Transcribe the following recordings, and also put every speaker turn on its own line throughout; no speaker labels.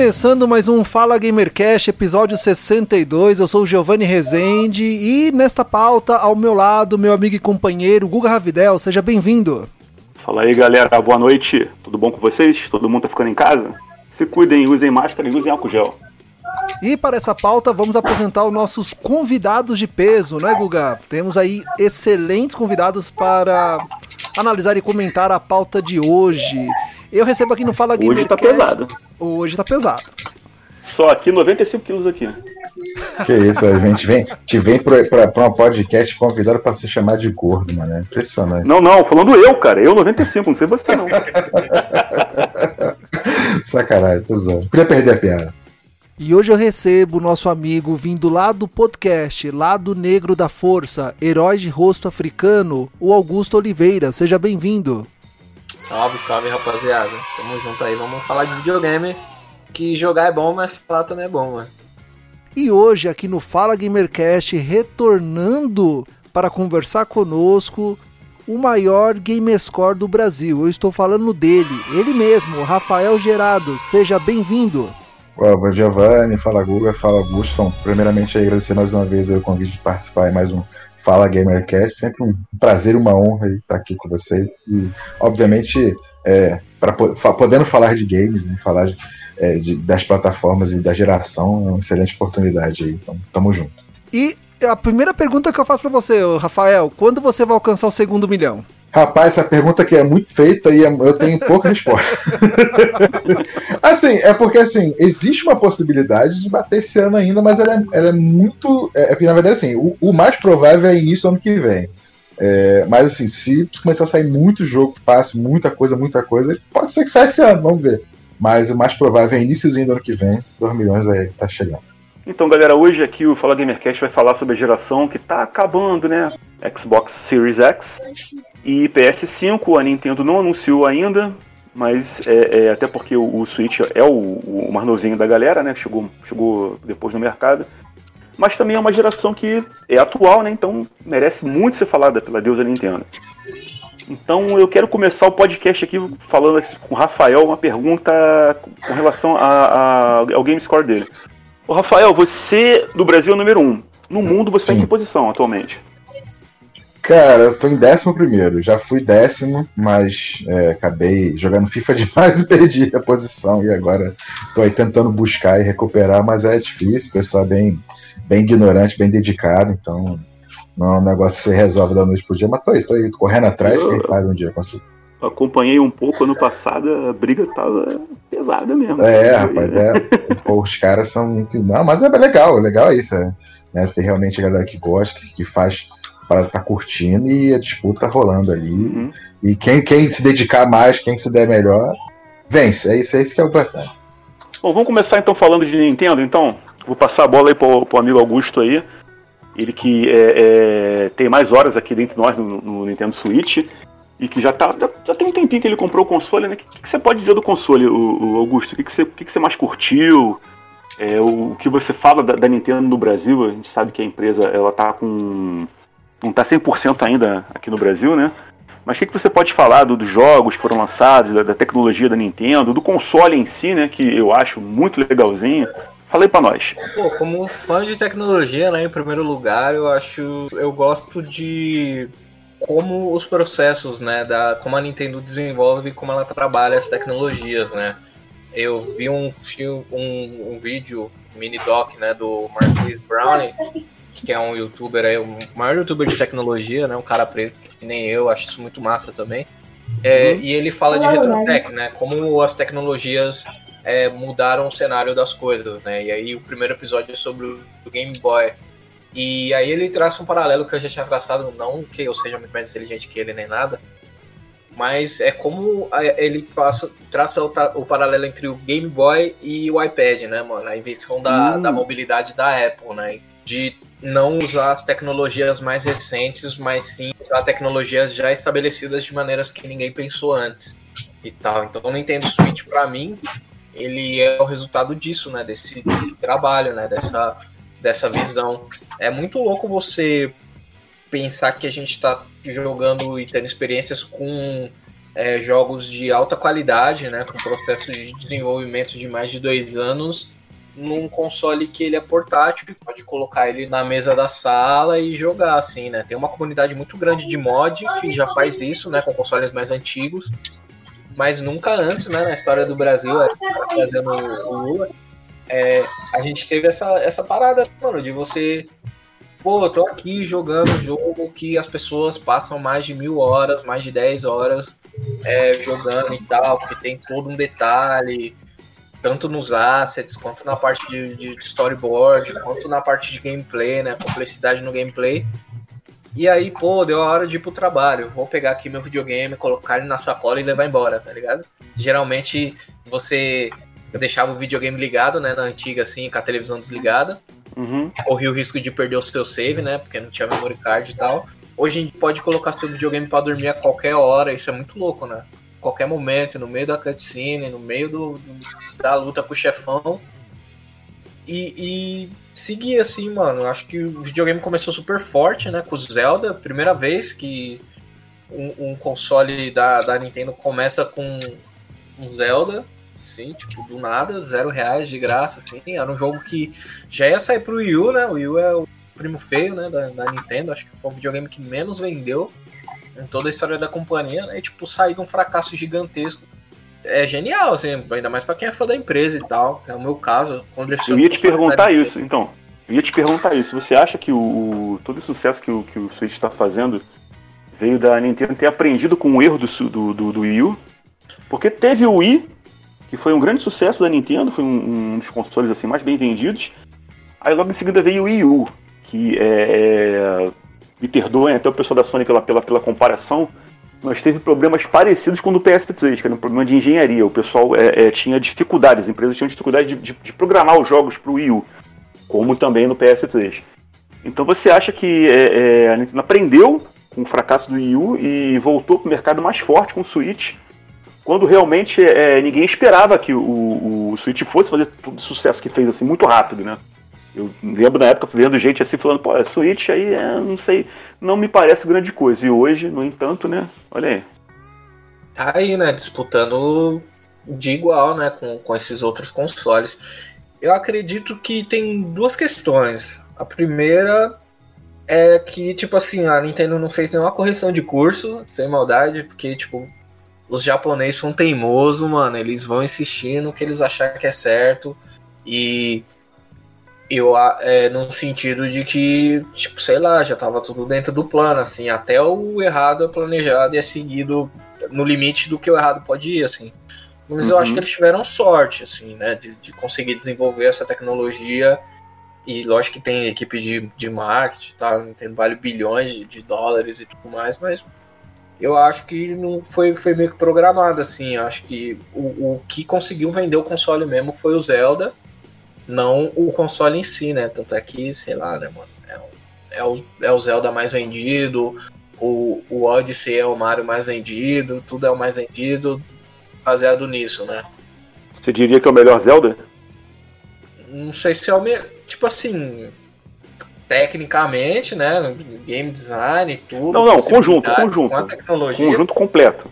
Começando mais um Fala Gamercast, episódio 62. Eu sou o Giovanni Rezende e nesta pauta, ao meu lado, meu amigo e companheiro Guga Ravidel. Seja bem-vindo.
Fala aí, galera. Boa noite. Tudo bom com vocês? Todo mundo tá ficando em casa? Se cuidem, usem máscara e usem álcool gel.
E para essa pauta, vamos apresentar os nossos convidados de peso, né, Guga? Temos aí excelentes convidados para analisar e comentar a pauta de hoje. Eu recebo aqui no Fala
Hoje tá pesado.
Hoje tá pesado.
Só aqui 95 quilos aqui.
Que isso, a gente vem, te vem pra, pra, pra um podcast convidado pra se chamar de gordo, mano. É impressionante.
Não, não, falando eu, cara. Eu 95, não sei você não.
Sacanagem, tô zoando. Podia perder a piada.
E hoje eu recebo o nosso amigo vindo lá do podcast Lado Negro da Força, Herói de Rosto Africano, o Augusto Oliveira. Seja bem-vindo.
Salve, salve rapaziada. Tamo junto aí, vamos falar de videogame. Que jogar é bom, mas falar também é bom, mano.
E hoje, aqui no Fala Gamercast, retornando para conversar conosco, o maior gamerscore do Brasil. Eu estou falando dele, ele mesmo, Rafael Gerado. Seja bem-vindo.
Ó, Giovanni, fala Guga, fala Augusto. Então, primeiramente, agradecer mais uma vez o convite de participar em mais um Fala Gamercast. Sempre um prazer uma honra estar aqui com vocês. E, obviamente, é, pra, podendo falar de games, né, falar de- é, de- das plataformas e da geração, é uma excelente oportunidade aí. Então, tamo junto.
E a primeira pergunta que eu faço para você, Rafael, quando você vai alcançar o segundo milhão?
Rapaz, essa pergunta aqui é muito feita e é- eu tenho pouca resposta. assim, é porque assim, existe uma possibilidade de bater esse ano ainda, mas ela é, ela é muito. É, é, na verdade, assim, o, o mais provável é início ano que vem. É, mas assim, se começar a sair muito jogo fácil, muita coisa, muita coisa, pode ser que saia esse ano, vamos ver. Mas o mais provável é iníciozinho do ano que vem, 2 milhões aí tá chegando.
Então, galera, hoje aqui o Fala Gamercast vai falar sobre a geração que tá acabando, né? Xbox Series X e PS5. A Nintendo não anunciou ainda, mas é, é, até porque o, o Switch é o, o mais novinho da galera, né? Chegou, chegou depois no mercado. Mas também é uma geração que é atual, né? Então merece muito ser falada pela deusa Nintendo. Então eu quero começar o podcast aqui falando com o Rafael uma pergunta com relação a- a- ao game score dele. Ô Rafael, você do Brasil é o número um. No mundo você está em
Sim.
que posição atualmente?
Cara, eu tô em décimo primeiro. Já fui décimo, mas é, acabei jogando FIFA demais e perdi a posição. E agora tô aí tentando buscar e recuperar, mas é difícil. O pessoal é bem, bem ignorante, bem dedicado. Então não é um negócio que você resolve da noite pro dia. Mas tô aí, tô aí, tô correndo atrás. Quem sabe um dia eu consigo.
Acompanhei um pouco ano passado, a briga tava pesada mesmo.
É, rapaz, é. Pô, os caras são muito. Não, mas é legal, é legal isso. É, né, ter realmente a galera que gosta, que, que faz para tá curtindo e a disputa rolando ali.
Uhum.
E quem, quem se dedicar mais, quem se der melhor, vence. É isso, é isso que é o importante.
Bom, vamos começar então falando de Nintendo, então. Vou passar a bola aí pro, pro amigo Augusto aí. Ele que é, é, tem mais horas aqui dentre nós no, no Nintendo Switch. E que já, tá, já, tem um tempinho que ele comprou o console, né? O que, que você pode dizer do console, o, o Augusto? O que, que, você, que, que você mais curtiu? É, o, o que você fala da, da Nintendo no Brasil? A gente sabe que a empresa ela tá com. não tá 100% ainda aqui no Brasil, né? Mas o que, que você pode falar do- dos jogos que foram lançados, da, da tecnologia da Nintendo, do console em si, né? Que eu acho muito legalzinho. Fala aí pra nós.
Pô, como fã de tecnologia, né, em primeiro lugar, eu acho. Eu gosto de como os processos, né, da como a Nintendo desenvolve e como ela trabalha as tecnologias, né. Eu vi um filme, um, um vídeo mini doc, né, do Marquis Browning, que é um youtuber aí, o maior youtuber de tecnologia, né, um cara preto que nem eu, acho isso muito massa também. É, E ele fala de retrotech, né, como as tecnologias é, mudaram o cenário das coisas, né? E aí o primeiro episódio é sobre o Game Boy. E aí ele traça um paralelo que eu já tinha traçado, não que eu seja muito mais inteligente que ele nem nada, mas é como ele passa, traça o, o, paralelo entre o Game Boy e o iPad, né, mano? A invenção da, hum. da mobilidade da Apple, né? De não usar as tecnologias mais recentes, mas sim usar tecnologias já estabelecidas de maneiras que ninguém pensou antes e tal. Então o Nintendo Switch, para mim, ele é o resultado disso, né? Desse, desse trabalho, né? Dessa, dessa visão. É muito louco você pensar que a gente está jogando e tendo experiências com é, jogos de alta qualidade, né? Com processos de desenvolvimento de mais de dois anos num console que ele é portátil, pode colocar ele na mesa da sala e jogar, assim, né? Tem uma comunidade muito grande de mod que já faz isso, né? Com consoles mais antigos mas nunca antes, né, na história do Brasil, o Lula, é, a gente teve essa, essa parada, mano, de você. Pô, eu tô aqui jogando um jogo que as pessoas passam mais de mil horas, mais de 10 horas é, jogando e tal, porque tem todo um detalhe, tanto nos assets, quanto na parte de, de storyboard, quanto na parte de gameplay, né? Complexidade no gameplay. E aí, pô, deu a hora de ir pro trabalho. Vou pegar aqui meu videogame, colocar ele na sacola e levar embora, tá ligado? Geralmente você deixava o videogame ligado, né? Na antiga, assim, com a televisão desligada. Uhum. Corria o risco de perder o seu save, né? Porque não tinha memory card e tal. Hoje a gente pode colocar seu videogame para dormir a qualquer hora, isso é muito louco, né? Qualquer momento, no meio da cutscene, no meio do, do da luta com o chefão. E, e seguir assim, mano. Acho que o videogame começou super forte, né? Com o Zelda, primeira vez que um, um console da, da Nintendo começa com um Zelda, assim, tipo, do nada, zero reais de graça, assim. Era um jogo que já ia sair pro Wii U, né? O Wii U é o primo feio, né, da, da Nintendo. Acho que foi o videogame que menos vendeu em toda a história da companhia, né? E, tipo, sair de um fracasso gigantesco é genial, assim, ainda mais para quem é fã da empresa e tal. É o meu caso. Quando
eu ia te perguntar isso, então. Eu ia te perguntar isso. Você acha que o, o todo o sucesso que o, que o Switch está fazendo veio da Nintendo ter aprendido com o erro do, do, do, do Wii U? Porque teve o Wii, que foi um grande sucesso da Nintendo, foi um, um dos consoles assim mais bem vendidos. Aí logo em seguida veio o Wii U, que é, é me perdoem até o pessoal da Sony pela, pela, pela comparação, mas teve problemas parecidos com o do PS3, que era um problema de engenharia. O pessoal é, é, tinha dificuldades, as empresas tinham dificuldade de, de, de programar os jogos para o Wii U, como também no PS3. Então você acha que é, é, a Nintendo aprendeu com o fracasso do Wii U e voltou para o mercado mais forte com o Switch, quando realmente é, ninguém esperava que o, o Switch fosse fazer todo o sucesso que fez assim muito rápido, né? Eu lembro na época vendo gente assim falando, pô, Switch aí, é, não sei, não me parece grande coisa. E hoje, no entanto, né? Olha aí.
Tá aí, né? Disputando de igual, né? Com, com esses outros consoles. Eu acredito que tem duas questões. A primeira é que, tipo assim, a Nintendo não fez nenhuma correção de curso, sem maldade, porque, tipo, os japoneses são teimosos, mano. Eles vão insistir no que eles acharem que é certo. E eu, é, no sentido de que, tipo, sei lá, já tava tudo dentro do plano, assim, até o errado é planejado e é seguido no limite do que o errado pode ir, assim. Mas uhum. eu acho uhum. que eles tiveram sorte, assim, né, de, de conseguir desenvolver essa tecnologia e lógico que tem equipe de, de marketing, tá, tem vale bilhões de, de dólares e tudo mais, mas eu acho que não foi, foi meio que programado, assim, eu acho que o, o que conseguiu vender o console mesmo foi o Zelda, não o console em si, né? Tanto é que, sei lá, né, mano? É, é, o, é o Zelda mais vendido, o, o Odyssey é o Mario mais vendido, tudo é o mais vendido, baseado nisso, né?
Você diria que é o melhor Zelda?
Não sei se é o melhor. Tipo assim. Tecnicamente, né? Game design e tudo.
Não, não, conjunto, conjunto.
Com a tecnologia.
Conjunto completo.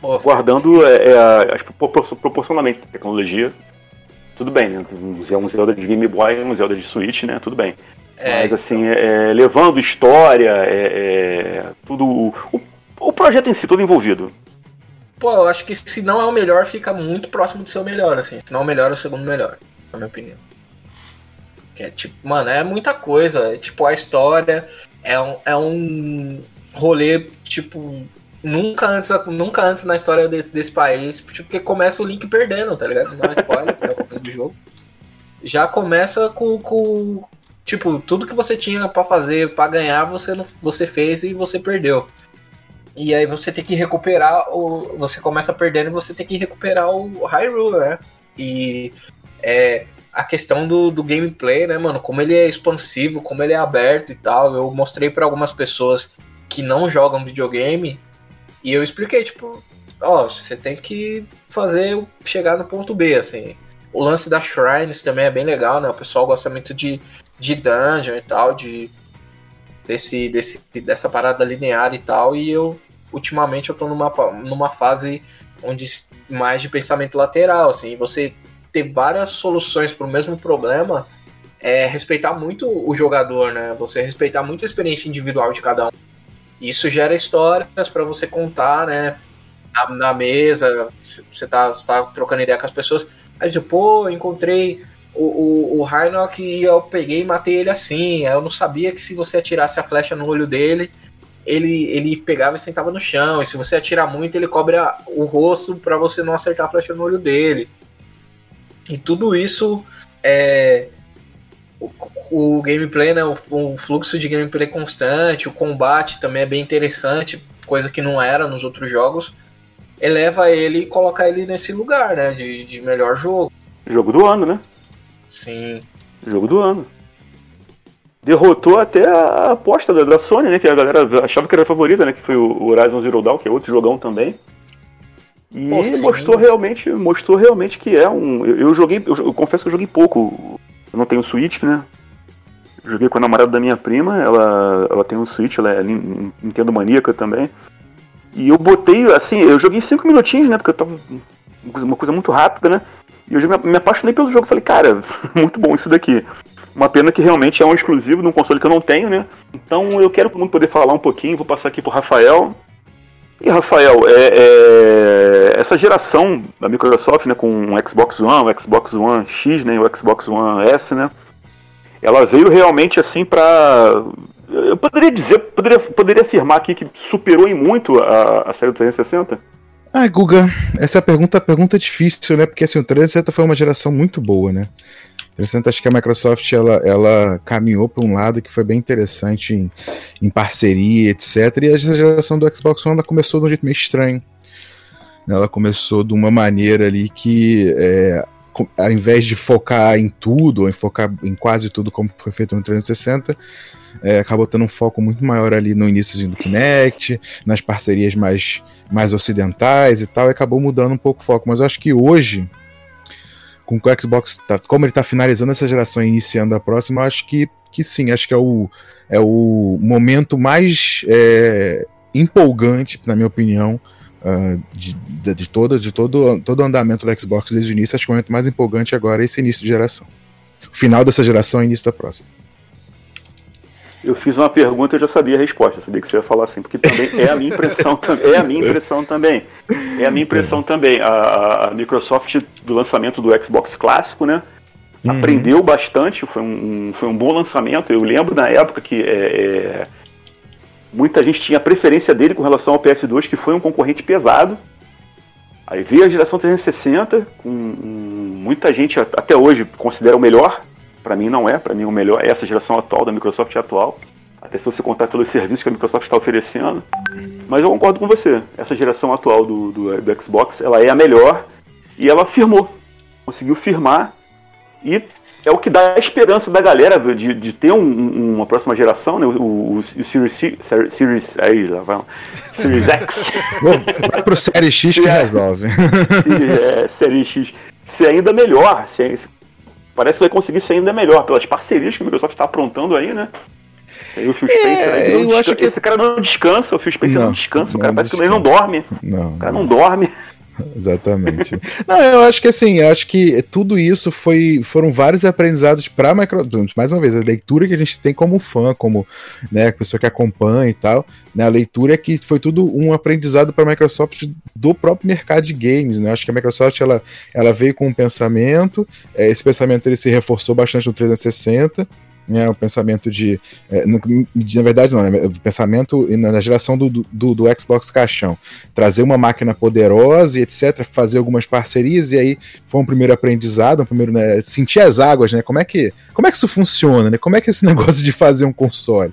Pô, Guardando é, é, proporcionalmente a tecnologia tudo bem, né? Um Zelda de Game Boy um Zelda de Switch, né? Tudo bem. É, Mas assim, então... é, levando história, é, é, tudo. O, o projeto em si, todo envolvido.
Pô, eu acho que se não é o melhor, fica muito próximo do seu melhor, assim. Se não é o melhor, é o segundo melhor, na minha opinião. Que é tipo, mano, é muita coisa. É, tipo, a história é um, é um rolê, tipo, nunca antes, nunca antes na história desse, desse país, porque começa o Link perdendo, tá ligado? Não é spoiler, é o começo do jogo. Já começa com, com tipo, tudo que você tinha para fazer para ganhar, você não, você fez e você perdeu. E aí você tem que recuperar o. Você começa perdendo e você tem que recuperar o Hyrule, né? E é, a questão do, do gameplay, né, mano? Como ele é expansivo, como ele é aberto e tal. Eu mostrei para algumas pessoas que não jogam videogame e eu expliquei, tipo, ó, você tem que fazer chegar no ponto B, assim. O lance das shrines também é bem legal, né? O pessoal gosta muito de, de dungeon e tal, de desse, desse dessa parada linear e tal, e eu ultimamente eu tô numa, numa fase onde mais de pensamento lateral, assim, você ter várias soluções para o mesmo problema é respeitar muito o jogador, né? Você respeitar muito a experiência individual de cada um. Isso gera histórias para você contar, né? Na, na mesa, você tá, tá trocando ideia com as pessoas. Aí você, pô, encontrei o, o, o e eu peguei e matei ele assim. Eu não sabia que se você atirasse a flecha no olho dele, ele, ele pegava e sentava no chão. E se você atirar muito, ele cobre o rosto para você não acertar a flecha no olho dele. E tudo isso é. O, o gameplay, né? O, o, fluxo de gameplay constante, o combate também é bem interessante, coisa que não era nos outros jogos. Eleva ele e coloca ele nesse lugar, né? De, de melhor jogo.
Jogo do ano, né?
Sim.
Jogo do ano. Derrotou até a aposta da, da Sony, né? Que a galera achava que era a favorita, né? Que foi o Horizon Zero Dawn, que é outro jogão também. E Pô, mostrou realmente, mostrou realmente que é um. Eu, eu joguei, eu, eu, confesso que eu joguei pouco. Eu não tenho Switch, né? Joguei com a namorada da minha prima, ela, ela tem um Switch, ela é Nintendo maníaca também. E eu botei, assim, eu joguei 5 minutinhos, né? Porque eu tava. Uma coisa muito rápida, né? E eu me, me apaixonei pelo jogo. Falei, cara, muito bom isso daqui. Uma pena que realmente é um exclusivo de um console que eu não tenho, né? Então eu quero poder falar um pouquinho, vou passar aqui pro Rafael. E Rafael, é, é, essa geração da Microsoft, né, com o Xbox One, o Xbox One X, né, o Xbox One S, né, ela veio realmente assim para eu poderia dizer, poderia, poderia afirmar aqui que superou em muito a, a série do 360?
Ah, Guga, essa pergunta, pergunta é difícil, né? Porque assim, o 360 foi uma geração muito boa, né? 360 acho que a Microsoft ela, ela caminhou para um lado que foi bem interessante em, em parceria, etc. E a geração do Xbox One ela começou de um jeito meio estranho. Ela começou de uma maneira ali que é, ao invés de focar em tudo, ou em focar em quase tudo como foi feito no 360, é, acabou tendo um foco muito maior ali no início do Kinect, nas parcerias mais, mais ocidentais e tal, e acabou mudando um pouco o foco. Mas eu acho que hoje, com o Xbox, tá, como ele está finalizando essa geração e iniciando a próxima, eu acho que, que sim, acho que é o, é o momento mais é, empolgante, na minha opinião, Uh, de, de, de, todo, de todo, todo o andamento do Xbox desde o início, acho que o momento mais empolgante agora é esse início de geração. O final dessa geração e início da próxima.
Eu fiz uma pergunta e eu já sabia a resposta, sabia que você ia falar assim, porque também é a minha impressão, é a minha impressão também. É a minha impressão também. A, a Microsoft do lançamento do Xbox clássico, né? Uhum. Aprendeu bastante, foi um, foi um bom lançamento. Eu lembro na época que é, é, muita gente tinha preferência dele com relação ao PS2, que foi um concorrente pesado. Aí veio a geração 360, com muita gente até hoje considera o melhor para mim não é, para mim o melhor é essa geração atual da Microsoft atual. Até se você contar pelos serviços que a Microsoft está oferecendo. Mas eu concordo com você. Essa geração atual do, do, do Xbox, ela é a melhor e ela firmou. Conseguiu firmar e é o que dá a esperança da galera de, de ter um, uma próxima geração, né? O, o, o Series, Series, aí, lá vai, Series X.
Vai pro Série X que resolve.
É, Série X. Ser ainda melhor, ser, parece que vai conseguir ser ainda melhor pelas parcerias que a Microsoft está aprontando aí, né? O Phil é, Spencer aí, eu descansa, acho que esse cara não descansa, o Phil Spencer não, não descansa, não o cara parece que ele não dorme. Não. O cara não dorme.
Exatamente. Não, eu acho que assim, eu acho que tudo isso foi foram vários aprendizados para Microsoft. Mais uma vez, a leitura que a gente tem como fã, como né, pessoa que acompanha e tal, né, a leitura é que foi tudo um aprendizado para a Microsoft do próprio mercado de games. Né? Acho que a Microsoft ela, ela veio com um pensamento, é, esse pensamento ele se reforçou bastante no 360 né, o pensamento de, é, na verdade não, né, o pensamento na geração do, do, do, Xbox caixão, trazer uma máquina poderosa e etc, fazer algumas parcerias e aí foi um primeiro aprendizado, um primeiro, né, sentir as águas, né, como é que, como é que isso funciona, né, como é que é esse negócio de fazer um console,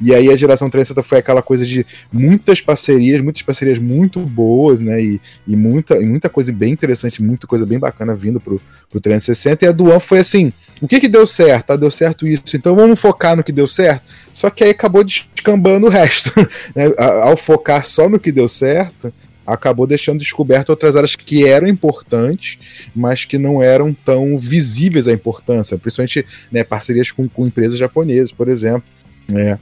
e aí a geração 360 foi aquela coisa de muitas parcerias, muitas parcerias muito boas, né? E, e, muita, e muita coisa bem interessante, muita coisa bem bacana vindo pro, pro 360. E a One foi assim: o que que deu certo? Ah, deu certo isso, então vamos focar no que deu certo. Só que aí acabou descambando o resto. Né? Ao focar só no que deu certo, acabou deixando descoberto outras áreas que eram importantes, mas que não eram tão visíveis a importância, principalmente né, parcerias com, com empresas japonesas, por exemplo. É,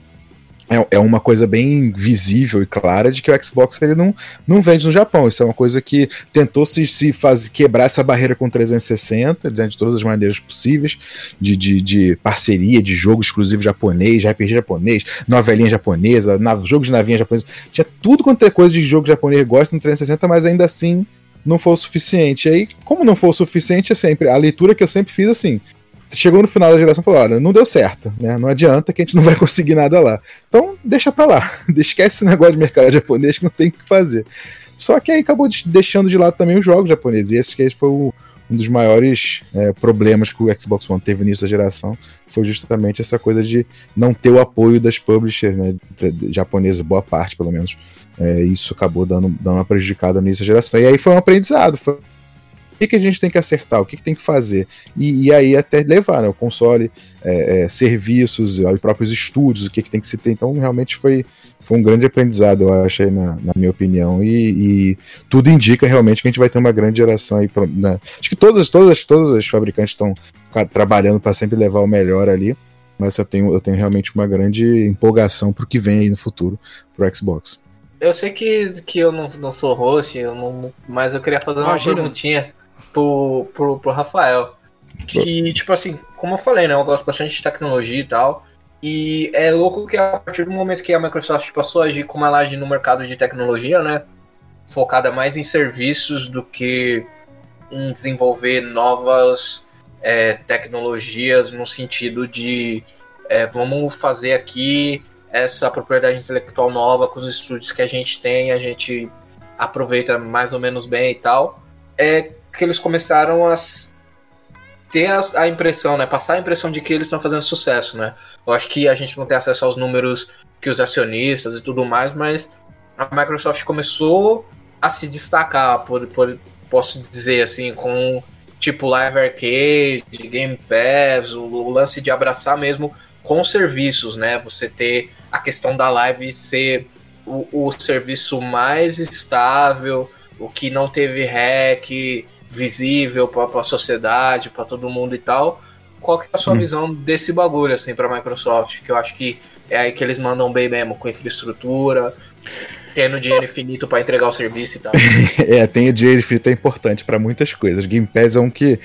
é, é uma coisa bem visível e clara de que o Xbox ele não, não vende no Japão. Isso é uma coisa que tentou se, se faz, quebrar essa barreira com 360 né, de todas as maneiras possíveis, de, de, de, parceria, de jogo exclusivo japonês, RPG japonês, novelinha japonesa, na, jogo de navinha japonesa. Tinha tudo quanto é coisa de jogo japonês gosta no 360, mas ainda assim não foi o suficiente. E aí, como não foi o suficiente, é sempre a leitura que eu sempre fiz assim chegou no final da geração e falou: olha, não deu certo, né? Não adianta que a gente não vai conseguir nada lá. Então, deixa pra lá. Esquece esse negócio de mercado japonês que não tem o que fazer. Só que aí acabou deixando de lado também os jogos japoneses. E esse que foi o, um dos maiores é, problemas que o Xbox One teve nisso da geração. Foi justamente essa coisa de não ter o apoio das publishers né, japonesas, boa parte pelo menos. É, isso acabou dando, dando uma prejudicada nisso da geração. E aí foi um aprendizado. Foi que, que a gente tem que acertar, o que, que tem que fazer. E, e aí até levar né, o console, é, é, serviços, os próprios estúdios, o que, que tem que se ter. Então, realmente foi, foi um grande aprendizado, eu acho, aí, na, na minha opinião. E, e, tudo indica realmente que a gente vai ter uma grande geração aí. Né? Acho que todas, todas, todas as fabricantes estão trabalhando para sempre levar o melhor ali. Mas eu tenho, eu tenho realmente uma grande empolgação para o que vem aí no futuro para o Xbox.
Eu sei que, que eu não, não sou host, eu não, mas eu queria fazer uma Imagina. perguntinha pro, pro, pro Rafael. Que, tipo assim, como eu falei, né? Eu gosto bastante de tecnologia e tal. E é louco que a partir do momento que a Microsoft passou a agir como ela age no mercado de tecnologia, né? Focada mais em serviços do que em desenvolver novas é, tecnologias no sentido de é, vamos fazer aqui essa propriedade intelectual nova com os estúdios que a gente tem, a gente aproveita mais ou menos bem e tal. É, que eles começaram a ter a, a, impressão, né? Passar a impressão de que eles estão fazendo sucesso, né? Eu acho que a gente não tem acesso aos números que os acionistas e tudo mais, mas a Microsoft começou a se destacar, por, por posso dizer assim, com tipo Live Arcade, Game Pass, o, o lance de abraçar mesmo com serviços, né? Você ter a questão da live ser o, o serviço mais estável, o que não teve hack, visível para a sociedade, para todo mundo e tal. Qual que é a sua hum. visão desse bagulho, assim, para a Microsoft? Que eu acho que é aí que eles mandam bem mesmo, com infraestrutura, tendo dinheiro infinito para entregar o serviço e tal.
é, tem o dinheiro infinito é importante para muitas coisas. Game Pass é um que.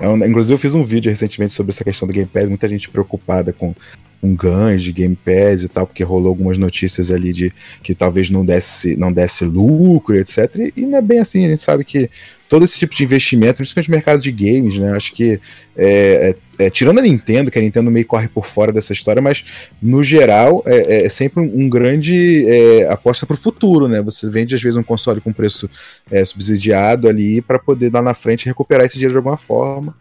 É um, inclusive, eu fiz um vídeo recentemente sobre essa questão do Game Pass, muita gente preocupada com um ganho de Game Pass e tal, porque rolou algumas notícias ali de que talvez não desse, não desse lucro, etc. E não é bem assim, a gente sabe que todo esse tipo de investimento, principalmente no mercado de games, né? Acho que é, é, é, tirando a Nintendo, que a Nintendo meio corre por fora dessa história, mas no geral é, é sempre um, um grande é, aposta para o futuro, né? Você vende às vezes um console com preço é, subsidiado ali para poder lá na frente recuperar esse dinheiro de alguma forma.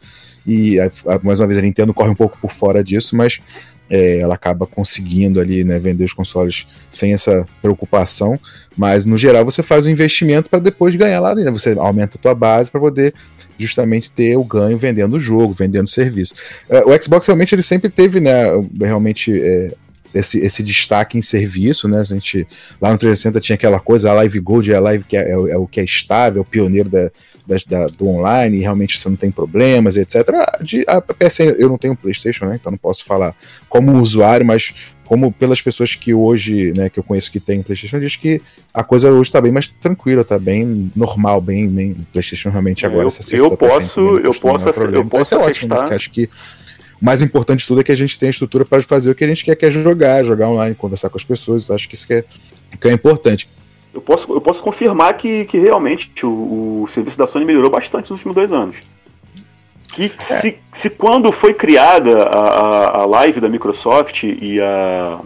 E mais uma vez a Nintendo corre um pouco por fora disso, mas é, ela acaba conseguindo ali né, vender os consoles sem essa preocupação, mas no geral você faz o um investimento para depois ganhar lá dentro, você aumenta a tua base para poder justamente ter o ganho vendendo o jogo, vendendo o serviço. É, o Xbox realmente ele sempre teve, né, realmente é, esse, esse destaque em serviço, né? A gente lá no 360 tinha aquela coisa, a Live Gold é a live que é, é, é o que é estável, é o pioneiro da, da, da, do online, e realmente você não tem problemas, etc. De, a PSN, eu não tenho PlayStation, né? Então não posso falar como usuário, mas como pelas pessoas que hoje, né, que eu conheço que tem PlayStation, diz que a coisa hoje está bem mais tranquila, está bem normal, bem, bem PlayStation realmente agora.
Eu, essa eu posso, eu posso, eu posso,
é ótimo, né? acho que o mais importante de tudo é que a gente tem a estrutura para fazer o que a gente quer, que é jogar, jogar online, conversar com as pessoas. Acho que isso que é, que é importante.
Eu posso, eu posso confirmar que, que realmente o, o serviço da Sony melhorou bastante nos últimos dois anos. que se, se quando foi criada a, a, a live da Microsoft e a,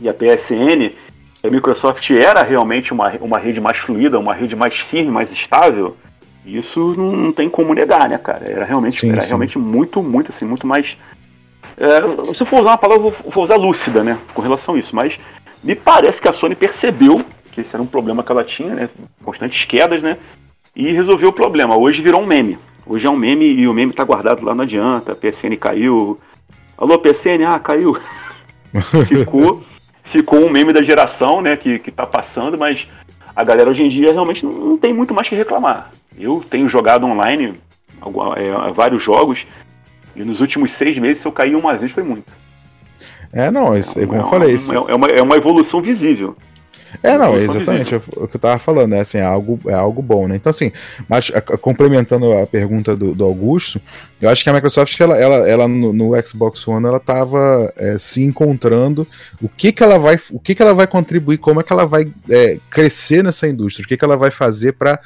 e a PSN, a Microsoft era realmente uma, uma rede mais fluida, uma rede mais firme, mais estável, isso não, não tem como negar, né, cara? Era realmente,
Sim,
era
sim.
realmente muito, muito assim, muito mais. É, se eu for usar uma palavra, eu vou, vou usar lúcida, né? Com relação a isso, mas me parece que a Sony percebeu que esse era um problema que ela tinha, né? Constantes quedas, né? E resolveu o problema. Hoje virou um meme. Hoje é um meme e o meme tá guardado lá, não adianta. A PSN caiu. Alô, PSN, ah, caiu. ficou, ficou um meme da geração, né? Que, que tá passando, mas a galera hoje em dia realmente não, não tem muito mais que reclamar. Eu tenho jogado online é, vários jogos e nos últimos seis meses, se eu caí uma vez, foi muito.
É, não, isso, é, como eu
uma-
falei. Isso,
É, é uma, é uma evolução visível.
É, não, exatamente. é O que eu tava falando, né? Assim, é algo, é algo bom, né? Então, assim, mas a- complementando a pergunta do, do Augusto, eu acho que a Microsoft, ela, ela, ela no, no Xbox One, ela tava é, se encontrando o que que ela vai, o que que ela vai contribuir, como é que ela vai é, crescer nessa indústria, o que que ela vai fazer para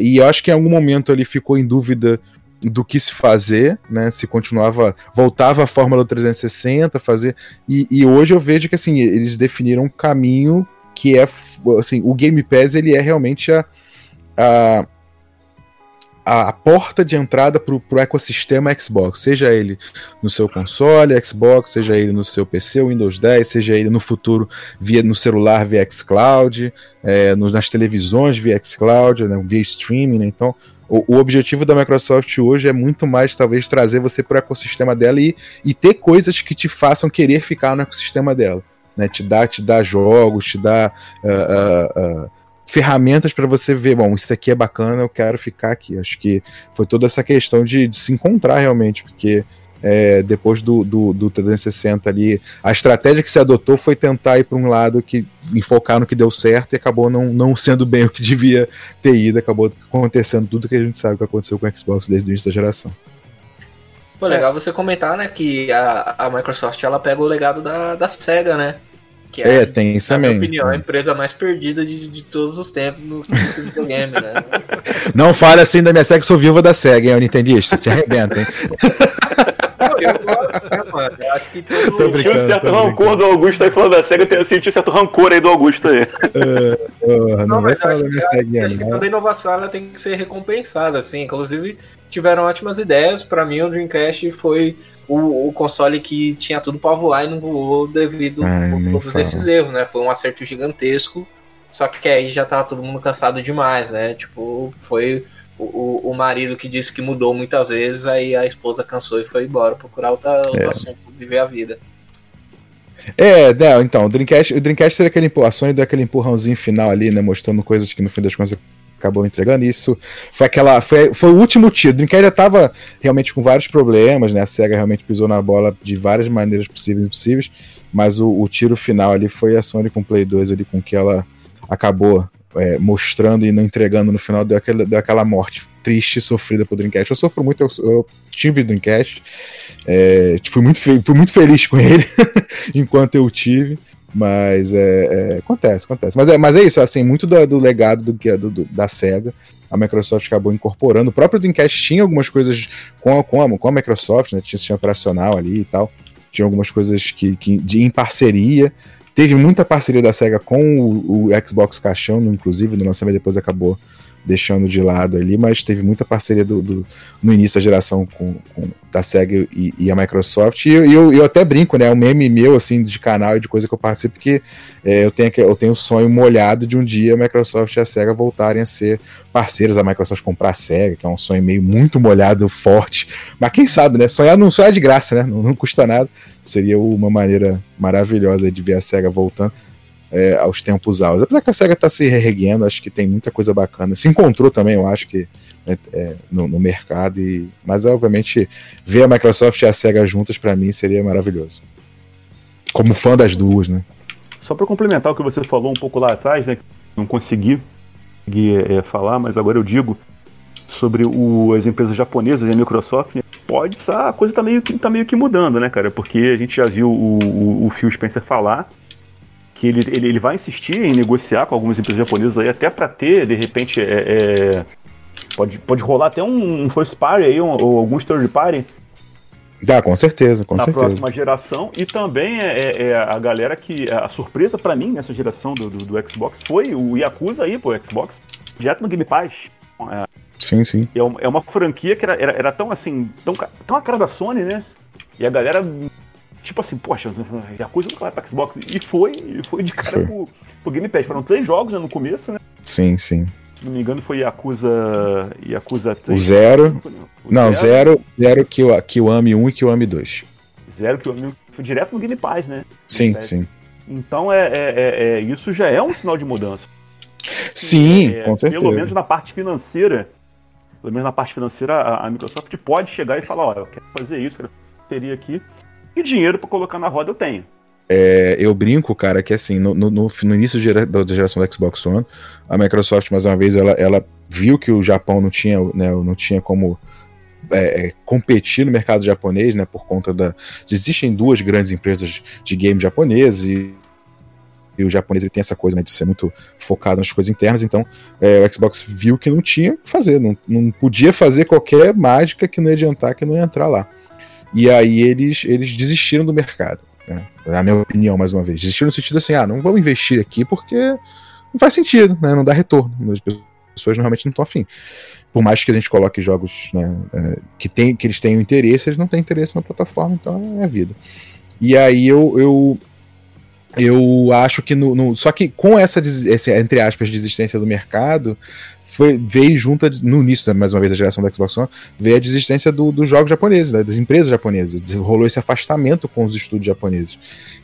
e eu acho que em algum momento ele ficou em dúvida do que se fazer, né? Se continuava, voltava a fórmula do 360, fazer. E, e hoje eu vejo que assim, eles definiram um caminho que é assim, o Game Pass ele é realmente a, a, a porta de entrada para o ecossistema Xbox, seja ele no seu console Xbox, seja ele no seu PC Windows 10, seja ele no futuro via no celular via xCloud, é, nas televisões via xCloud, né, via streaming, né? então o objetivo da Microsoft hoje é muito mais talvez trazer você para o ecossistema dela e, e ter coisas que te façam querer ficar no ecossistema dela, né? Te dá, te dá jogos, te dá ah, ah, ah, ferramentas para você ver, bom, isso aqui é bacana, eu quero ficar aqui. Acho que foi toda essa questão de, de se encontrar realmente, porque é, depois do, do, do 360 ali, a estratégia que se adotou foi tentar ir para um lado que enfocar no que deu certo e acabou não, não sendo bem o que devia ter ido, acabou acontecendo tudo que a gente sabe que aconteceu com o Xbox desde o início da geração.
Pô, legal você comentar, né, que a, a Microsoft ela pega o legado da, da SEGA, né? Que
É, tem isso
na minha
também.
opinião, a empresa mais perdida de, de todos os tempos no videogame, né?
Não fale assim da minha que sou viúva da SEGA, hein, eu Nintendista? Te arrebenta, hein?
Não, eu gosto, né, mano? Eu acho que
Tô
todo,
brincando,
um certo
tô
rancor do Augusto aí falando da SEGA, eu senti um certo rancor aí do Augusto aí.
Porra, não,
Não,
vai
mas
falar
acho
da minha SEGA,
acho que toda inovação ela tem que ser recompensada, assim. Inclusive, tiveram ótimas ideias. Pra mim, o Dreamcast foi o, o console que tinha tudo pra voar e não voou devido
Ai,
a todos
fala.
esses erros, né? Foi um acerto gigantesco. Só que aí já tava todo mundo cansado demais, né? Tipo, foi o, o, marido que disse que mudou muitas vezes, aí a esposa cansou e foi embora procurar outra, outro
É.
assunto, viver a vida.
É, não, então, o Dreamcast, o Dreamcast teve aquele, a Sony deu aquele empurrãozinho final ali, né, mostrando coisas que no fim das contas acabou entregando. Isso foi aquela, foi, foi o último tiro. O Dreamcast já tava realmente com vários problemas, né? A Sega realmente pisou na bola de várias maneiras possíveis e impossíveis, mas o, o tiro final ali foi a Sony com o Play 2 ali com que ela acabou é, mostrando e não entregando no final, deu aquela, deu aquela morte triste e sofrida pro Dreamcast. Eu sofro muito, eu, eu tive Dreamcast, é, fui, muito fui muito feliz com ele enquanto eu tive. Mas é, é, acontece, acontece. Mas é, mas é isso, assim, muito do, do legado do, é do- do- da SEGA. A Microsoft acabou incorporando. O próprio Dreamcast tinha algumas coisas com a, com a, com a Microsoft, né? Tinha sistema operacional ali e tal. Tinha algumas coisas que, que de, em parceria. Teve muita parceria da SEGA com o, o Xbox Caixão, inclusive, no lançamento depois acabou deixando de lado ali, mas teve muita parceria do, do- no início da geração com, com- da SEGA e, e a Microsoft. E eu, eu, até brinco, né? É um meme meu, assim, de canal e de coisa que eu participo, porque é, eu, tenho, eu tenho o sonho molhado de um dia a Microsoft e a SEGA voltarem a ser parceiros, a Microsoft comprar a SEGA, que é um sonho meio muito molhado, forte. Mas quem sabe, né? Sonhar não sonhar de graça, né? Não, não custa nada. Seria uma maneira maravilhosa de ver a SEGA voltando é, aos tempos áureos. Apesar que a SEGA tá se reerguendo, acho que tem muita coisa bacana. Se encontrou também, eu acho que né, é, no, no mercado. E, mas, obviamente, ver a Microsoft e a SEGA juntas, pra mim, seria maravilhoso. Como fã das duas, né?
Só para complementar o que você falou um pouco lá atrás, né? Não consegui, é, falar, mas agora eu digo sobre o- as empresas japonesas e a Microsoft. né, Pode a coisa tá meio, que- tá meio que mudando, né, cara? Porque a gente já viu o, o, o Phil Spencer falar que ele, ele, ele vai insistir em negociar com algumas empresas japonesas aí, até para ter, de repente, é, é, Pode, pode rolar até um, um first party aí, um, ou alguns third party
Dá, com certeza, com
na
certeza.
próxima geração. E também é, é- é a galera que. A surpresa pra mim nessa geração do, do, do Xbox foi o Yakuza aí, pô, Xbox. Direto no Game Pass. É,
Sim, sim.
é uma, é uma franquia que era, era, era tão assim. Tão, tão a cara da Sony, né? E a galera. Tipo assim, poxa, Yakuza nunca vai pra Xbox. E foi, e foi de cara
Foi.
pro, pro Game Pass. Foram três jogos né, no começo, né?
Sim, sim.
Se não me engano, foi Yakuza. Yakuza 3.
O zero.
O
Não, zero, zero que o, que o AME 1 e que o AME 2.
Zero que eu foi direto no Game Pass, né?
Sim,
Pass.
sim.
Então é, é- é- é- isso já é um sinal de mudança.
Sim,
É,
com certeza.
Pelo menos na parte financeira, pelo menos na parte financeira, a, a Microsoft pode chegar e falar, olha, eu quero fazer isso, quero teria aqui, e dinheiro para colocar na roda eu tenho.
É, eu brinco, cara, que assim, no, no, no- início da geração do Xbox One, a Microsoft, mais uma vez, ela, ela viu que o Japão não tinha, né, não tinha como é, é, competir no mercado japonês, né, por conta da... Existem duas grandes empresas de game japoneses e, e o japonês ele tem essa coisa né, de ser muito focado nas coisas internas, então é, o Xbox viu que não tinha o que fazer, não, não podia fazer qualquer mágica que não ia adiantar, que não ia entrar lá. E aí eles, eles desistiram do mercado né? Na minha opinião, mais uma vez. Desistiram no sentido assim, ah, não vamos investir aqui porque não faz sentido, né? Não dá retorno. As pessoas normalmente não estão afim. Por mais que a gente coloque jogos né, é, que, tem, que eles tenham interesse, eles não têm interesse na plataforma, então é a vida. E aí eu, eu, eu acho que no, no- Só que com essa, esse, entre aspas, desistência do mercado, foi, veio junto, no início, né, mais uma vez, da geração da Xbox One, veio a desistência do- dos jogos japoneses, né, das empresas japonesas. Rolou esse afastamento com os estúdios japoneses.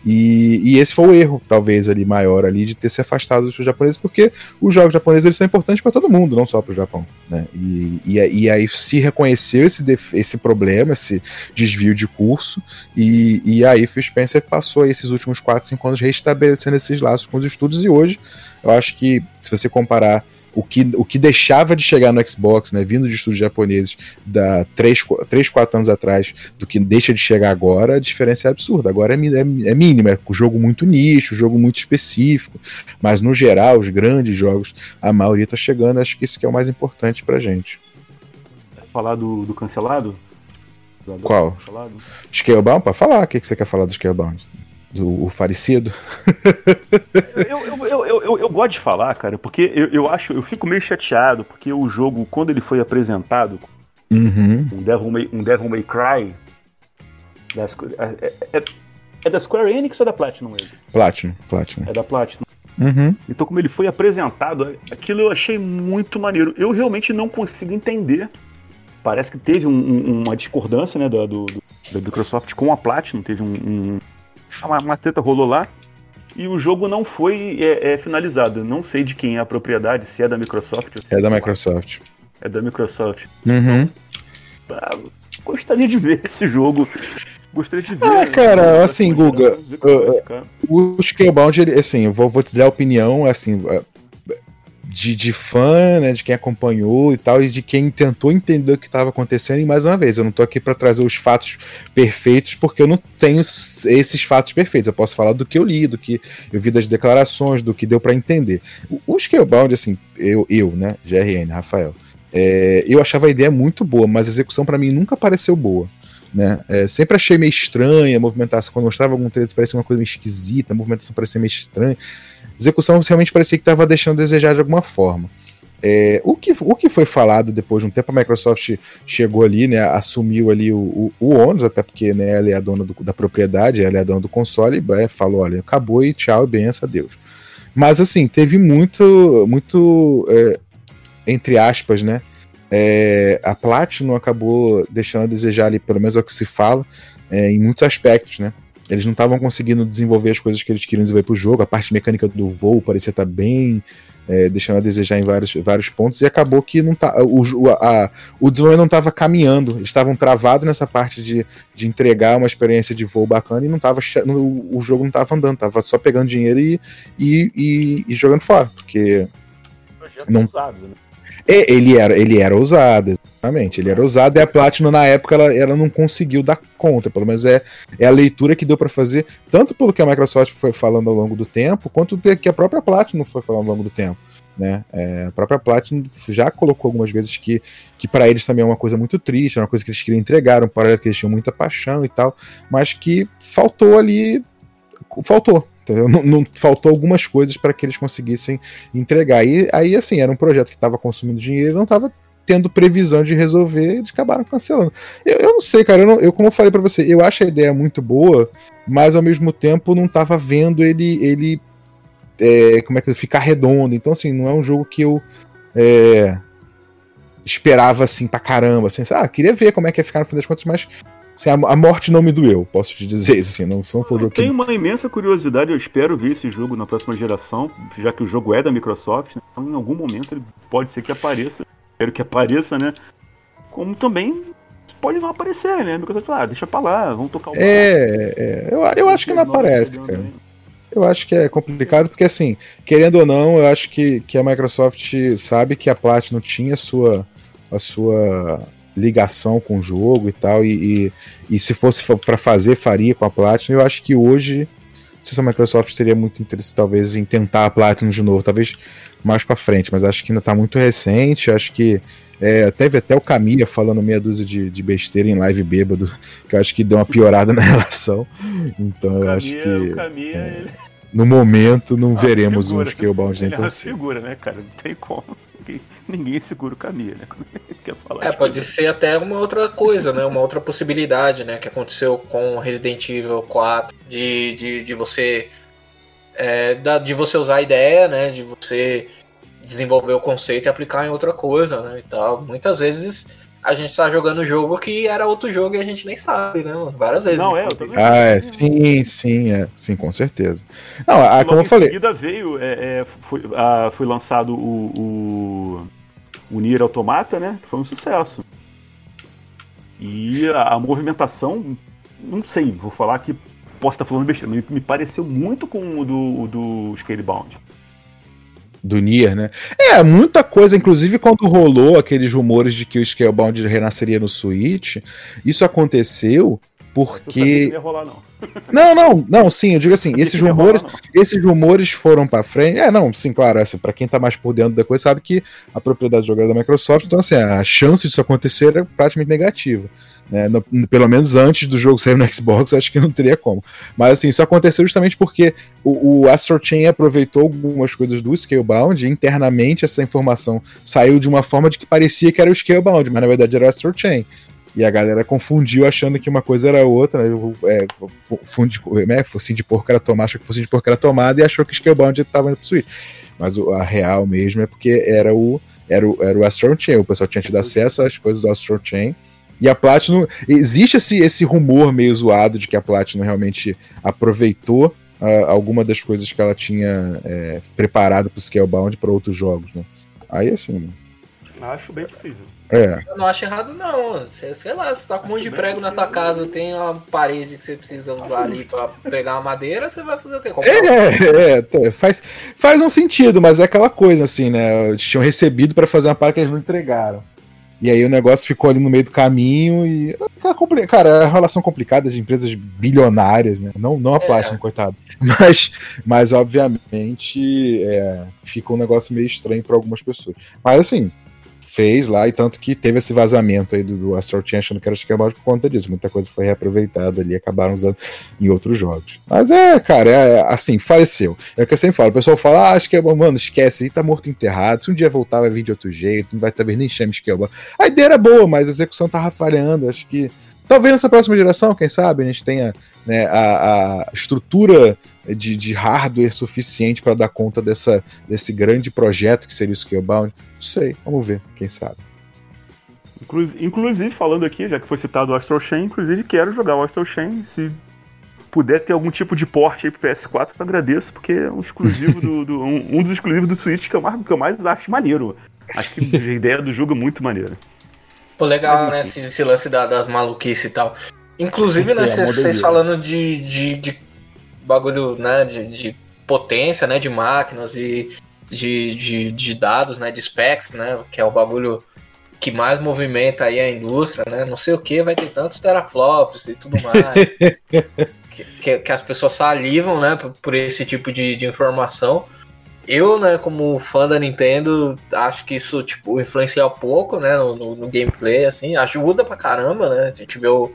E, e esse foi o erro, talvez, ali maior ali, de ter se afastado dos estúdios japoneses, porque os jogos japoneses eles são importantes para todo mundo, não só para o Japão. Né? E, e, e aí se reconheceu esse, esse problema, esse desvio de curso, e, e aí Phil Spencer passou esses últimos 4, 5 anos restabelecendo esses laços com os estúdios, e hoje eu acho que, se você comparar o que, o que deixava de chegar no Xbox, né, vindo de estúdios japoneses da 3, 3 4 anos atrás, do que deixa de chegar agora, a diferença é absurda. Agora é, é, é mínima, é um jogo muito nicho, jogo muito específico, mas no geral, os grandes jogos, a maioria tá chegando, acho que isso que é o mais importante pra gente.
Falar do, do cancelado? Do- do
Qual?
Cancelado?
Scalebound, pra falar, o que, que você quer falar do Scalebound? Do o falecido?
Eu, eu, eu, eu, gosto de falar, cara, porque eu, eu acho, eu fico meio chateado, porque o jogo, quando ele foi apresentado,
Uhum.
um Devil May, um Devil May Cry, da Squ- é, é- é- é da Square Enix ou da Platinum ele?
Platinum, Platinum.
É da Platinum.
Uhum.
Então, como ele foi apresentado, aquilo eu achei muito maneiro. Eu realmente não consigo entender. Parece que teve um- um- uma discordância né, da, do, do- da Microsoft com a Platinum, teve um, um- uma, uma treta rolou lá. E o jogo não foi é, é, finalizado. Não sei de quem é a propriedade, se é da Microsoft. ou se
É da Microsoft.
É da Microsoft.
Uhum.
Ah, gostaria de ver esse jogo. Gostaria de ver.
Ah, cara, assim, Guga. O Scalebound, ele, assim, eu vou, vou te dar a opinião, assim, é, de, de fã, né, de quem acompanhou e tal, e de quem tentou entender o que estava acontecendo. E mais uma vez, eu não tô aqui para trazer os fatos perfeitos, porque eu não tenho esses fatos perfeitos. Eu posso falar do que eu li, do que eu vi das declarações, do que deu para entender. O, o Scalebound, assim, eu, eu, né, GRN, Rafael, é, eu achava a ideia muito boa, mas a execução para mim nunca pareceu boa. Né? É, sempre achei meio estranha a movimentação. Quando mostrava algum trailer, parecia uma coisa meio esquisita, a movimentação parecia meio estranha. Execução realmente parecia que estava deixando a desejar de alguma forma. É, o, que, o que foi falado depois de um tempo, a Microsoft chegou ali, né, assumiu ali o, o, o ônus, até porque né, ela é a dona do- da propriedade, ela é a dona do console, e é, falou, olha, acabou e tchau, e benção a Deus. Mas assim, teve muito, muito, é, entre aspas, né, é, a Platinum acabou deixando a desejar ali, pelo menos é o que se fala, é, em muitos aspectos, né? Eles não estavam conseguindo desenvolver as coisas que eles queriam desenvolver para o jogo, a parte mecânica do voo parecia estar bem, é, deixando a desejar em vários, vários pontos, e acabou que não tá, o, o- a- o desenvolvimento não estava caminhando, eles estavam travados nessa parte de, de entregar uma experiência de voo bacana e não tava, no- o jogo não estava andando, estava só pegando dinheiro e, e, e- e jogando fora, porque
Projeto
não-
ousado, né?
É, ele era, ele era ousado, exatamente. Ele era ousado e a Platinum, na época, ela, ela não conseguiu dar conta. Pelo menos é, é a leitura que deu para fazer, tanto pelo que a Microsoft foi falando ao longo do tempo, quanto do que a própria Platinum foi falando ao longo do tempo. Né? É, a própria Platinum já colocou algumas vezes que, que para eles também é uma coisa muito triste, é uma coisa que eles queriam entregar, um projeto que eles tinham muita paixão e tal, mas que faltou ali. Faltou, não, não, faltou algumas coisas para que eles conseguissem entregar. E aí, assim, era um projeto que estava consumindo dinheiro não estava tendo previsão de resolver, eles acabaram cancelando. Eu, eu não sei, cara, eu, não, eu como eu falei para você, eu acho a ideia muito boa, mas ao mesmo tempo não estava vendo ele, ele é, como é que ficar redondo. Então, assim, não é um jogo que eu é, esperava assim pra caramba. Assim, ah, queria ver como é que ia ficar no fim das contas, mas assim, a, a, morte não me doeu, posso te dizer isso. Assim, não, não foi um jogo
Tenho que... uma imensa curiosidade, eu espero ver esse jogo na próxima geração, já que o jogo é da Microsoft, né? então em algum momento ele pode ser que apareça. Espero que apareça, né? Como também pode não aparecer, né? Microsoft, ah, deixa pra lá, vamos tocar o
É, é eu, eu acho que não aparece, cara. Eu acho que é complicado, porque assim, querendo ou não, eu acho que, que a Microsoft sabe que a Platinum tinha a sua, a sua ligação com o jogo e tal, e, e, e se fosse para fazer, faria com a Platinum. Eu acho que hoje, não sei se a Microsoft teria muito interesse, talvez, em tentar a Platinum de novo, talvez mais para frente, mas acho que ainda tá muito recente, acho que é, teve até o Camilla falando meia dúzia de, de, besteira em live bêbado, que eu acho que deu uma piorada na relação. Então eu acho que. É, ele... No momento não ah, veremos figura, um Scalebound nem tão
cedo. segura, né, cara? Não tem como. Ninguém segura o Camilla, né?
Quer falar é, pode ser até uma outra coisa, né? Uma outra possibilidade, né? Que aconteceu com Resident Evil 4, de, de, de você. É, de você usar a ideia, né? De você desenvolver o conceito e aplicar em outra coisa, né? E tal. Muitas vezes a gente tá jogando jogo que era outro jogo e a gente nem sabe, né, mano? Várias vezes. Não, é, eu
também. Ah, é, sim, sim, é. Sim, com certeza. Não, a, como eu falei. Em
seguida veio, é, é, foi, a, foi lançado o, o, o Nier Automata, né? Foi um sucesso. E a, a, movimentação, não sei, vou falar que posso estar falando besteira, me, me pareceu muito com o do, do Scalebound
do Nier, né? É, muita coisa, inclusive quando rolou aqueles rumores de que o Scalebound renasceria no Switch, isso aconteceu porque. Não, rolar, não. não, não, não, sim, eu digo assim, esses rumores, rolar, esses rumores foram para frente. É, não, sim, claro, assim, para quem tá mais por dentro da coisa sabe que a propriedade jogada da Microsoft, então assim, a chance disso acontecer é praticamente negativa. Né? No, pelo menos antes do jogo sair no Xbox, acho que não teria como. Mas assim, isso aconteceu justamente porque o, o Astro Chain aproveitou algumas coisas do Scalebound e internamente essa informação saiu de uma forma de que parecia que era o Scalebound, mas na verdade era o Astro Chain. E a galera confundiu achando que uma coisa era outra, né? É, fundi, né? Focinho de porco era tomada, achou que focinho de porco era tomada e achou que Scalebound estava indo pro Switch. Mas a real mesmo é porque era o, era o, era o Astro Chain, o pessoal tinha tido acesso às coisas do Astro Chain e a Platinum. Existe esse, esse rumor meio zoado de que a Platinum realmente aproveitou uh, alguma das coisas que ela tinha é, preparado para o Scalebound para outros jogos, né? Aí assim.
Acho bem possível.
É. Eu não acho errado, não. Sei, lá, você tá com um monte de prego na tua casa, tem uma parede que você precisa usar ali pra pegar uma madeira, você vai fazer o quê? Comprar
é, é, faz, faz um sentido, mas é aquela coisa assim, né? Eles tinham recebido para fazer uma parte que eles não entregaram. E aí o negócio ficou ali no meio do caminho e. Cara, é uma relação complicada de empresas bilionárias, né? Não, não a é. Platinum, coitado. Mas, mas obviamente, é, fica um negócio meio estranho para algumas pessoas. Mas assim, fez lá, e tanto que teve esse vazamento aí do, do Astral Chain achando que era Scalebound por conta disso. Muita coisa foi reaproveitada ali, acabaram usando em outros jogos. Mas é, cara, é, assim, faleceu. É o que eu sempre falo, o pessoal fala, ah, Scalebound, mano, esquece, aí tá morto enterrado, se um dia voltar vai vir de outro jeito, não vai talvez nem chame Scalebound. A ideia era boa, mas a execução tava falhando, acho que Talvez nessa próxima geração, quem sabe, a gente tenha né, a, a, estrutura de, de hardware suficiente para dar conta dessa, desse grande projeto que seria o Scalebound. Não sei, vamos ver, quem sabe.
Inclusive, falando aqui, já que foi citado o Astral Chain, inclusive quero jogar o Astral Chain. Se puder ter algum tipo de porte aí pro PS4, eu agradeço, porque é um exclusivo do, do um, um, dos exclusivos do Switch que eu, mais, que eu mais acho maneiro. Acho que a ideia do jogo é muito maneira.
Pô, legal, né? Esse, esse lance da, das maluquices e tal. Inclusive, né, vocês falando de, de, de, bagulho, né, de, de, potência, né, de máquinas e de, de, de dados, né, de specs, né, que é o bagulho que mais movimenta aí a indústria, né, não sei o que, vai ter tantos teraflops e tudo mais. que, que, que, as pessoas salivam, né, por, por esse tipo de, de informação. Eu, né, como fã da Nintendo, acho que isso, tipo, influencia um pouco, né, no, no, no gameplay, assim, ajuda pra caramba, né? A gente vê o,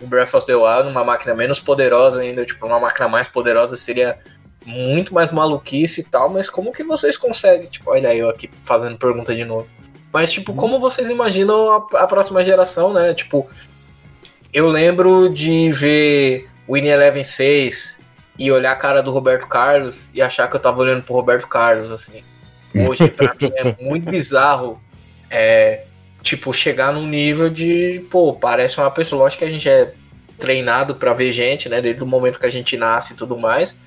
Breath of the Wild numa máquina menos poderosa ainda, tipo, uma máquina mais poderosa seria muito mais maluquice e tal, mas como que vocês conseguem, tipo, olha eu aqui fazendo pergunta de novo. Mas, tipo, como vocês imaginam a, a próxima geração, né? Tipo, eu lembro de ver Winnie Eleven 6 e olhar a cara do Roberto Carlos e achar que eu tava olhando pro Roberto Carlos, assim. Hoje, pra mim, é muito bizarro. É, tipo, chegar num nível de, pô, parece uma pessoa. Lógico que a gente é treinado para ver gente, né? Desde o momento que a gente nasce e tudo mais.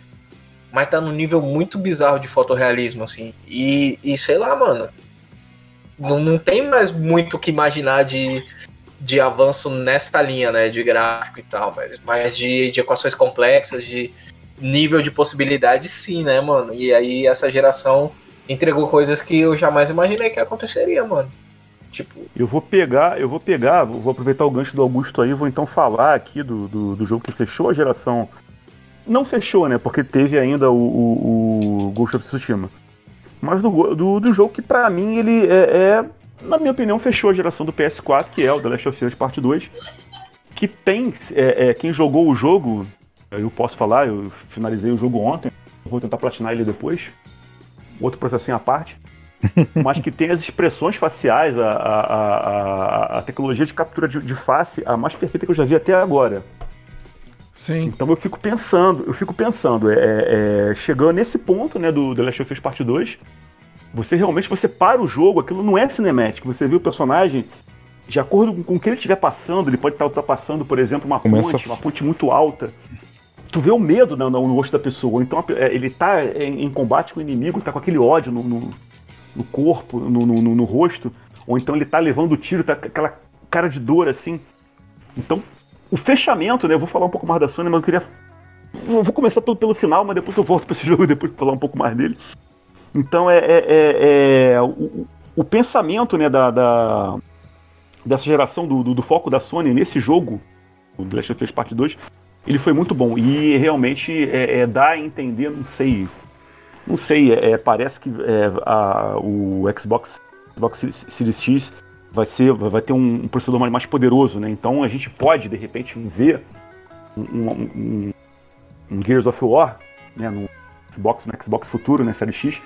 Mas tá num nível muito bizarro de fotorrealismo, assim. E, e sei lá, mano. Não, não tem mais muito o que imaginar de, de avanço nesta linha, né? De gráfico e tal. Mas, mas de, de equações complexas, de nível de possibilidade, sim, né, mano? E aí essa geração entregou coisas que eu jamais imaginei que aconteceria, mano. Tipo.
Eu vou pegar, eu vou pegar, vou aproveitar o gancho do Augusto aí, vou então falar aqui do, do, do jogo que fechou a geração. Não fechou, né? Porque teve ainda o, o, o Ghost of Tsushima. Mas do, do, do jogo que pra mim ele é, é, na minha opinião, fechou a geração do PS4, que é o The Last of Us Part 2. Que tem. É, é, quem jogou o jogo, eu posso falar, eu finalizei o jogo ontem, vou tentar platinar ele depois. Outro processinho à parte. mas que tem as expressões faciais, a, a, a, a tecnologia de captura de, de, face, a mais perfeita que eu já vi até agora.
Sim.
Então eu fico pensando, eu fico pensando, é, é, chegando nesse ponto né, do The Last of Us Part 2, você realmente você para o jogo, aquilo não é cinemático, você vê o personagem de acordo com o que ele estiver passando, ele pode estar ultrapassando, por exemplo, uma Começa ponte, uma ponte muito alta. Tu vê o medo no, no rosto da pessoa. Então ele está em, em, combate com o inimigo, está com aquele ódio no, no no corpo, no, rosto, ou então ele tá levando o tiro, tá com aquela cara de dor assim. Então, o fechamento, né? Eu vou falar um pouco mais da Sony, mas eu queria. Eu vou começar pelo, pelo final, mas depois eu volto para esse jogo depois pra falar um pouco mais dele. Então é, é, é, é o, o, pensamento né, da, da, dessa geração do, do, do, foco da Sony nesse jogo, o The Last of Us Part 2, ele foi muito bom. E realmente é, é, dá a entender, não sei, não sei, é, é, parece que é, a, o Xbox, Xbox Series X vai, ser, vai ter um, um processador mais poderoso, né? Então a gente pode, de repente, ver um, um, um Gears of War né, no Xbox, no Xbox futuro, né, Série X,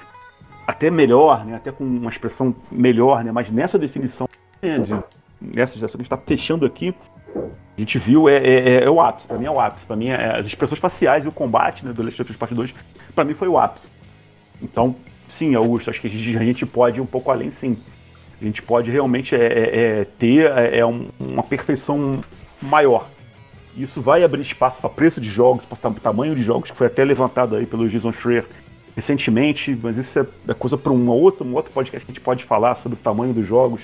até melhor, né, até com uma expressão melhor, né, mas nessa definição, de, nessa geração que a gente está fechando aqui, a gente viu, é, é, é o ápice, para mim é o ápice, para mim é, as expressões faciais e o combate né, do Last of Us Part 2, para mim foi o ápice. Então, sim, Augusto, acho que a gente pode ir um pouco além, sim. A gente pode realmente é, é, é ter é, é um, uma perfeição maior. Isso vai abrir espaço para preço de jogos, para tamanho de jogos, que foi até levantado aí pelo Jason Schreier recentemente, mas isso é, é coisa para um outro, um outro podcast que a gente pode falar sobre o tamanho dos jogos,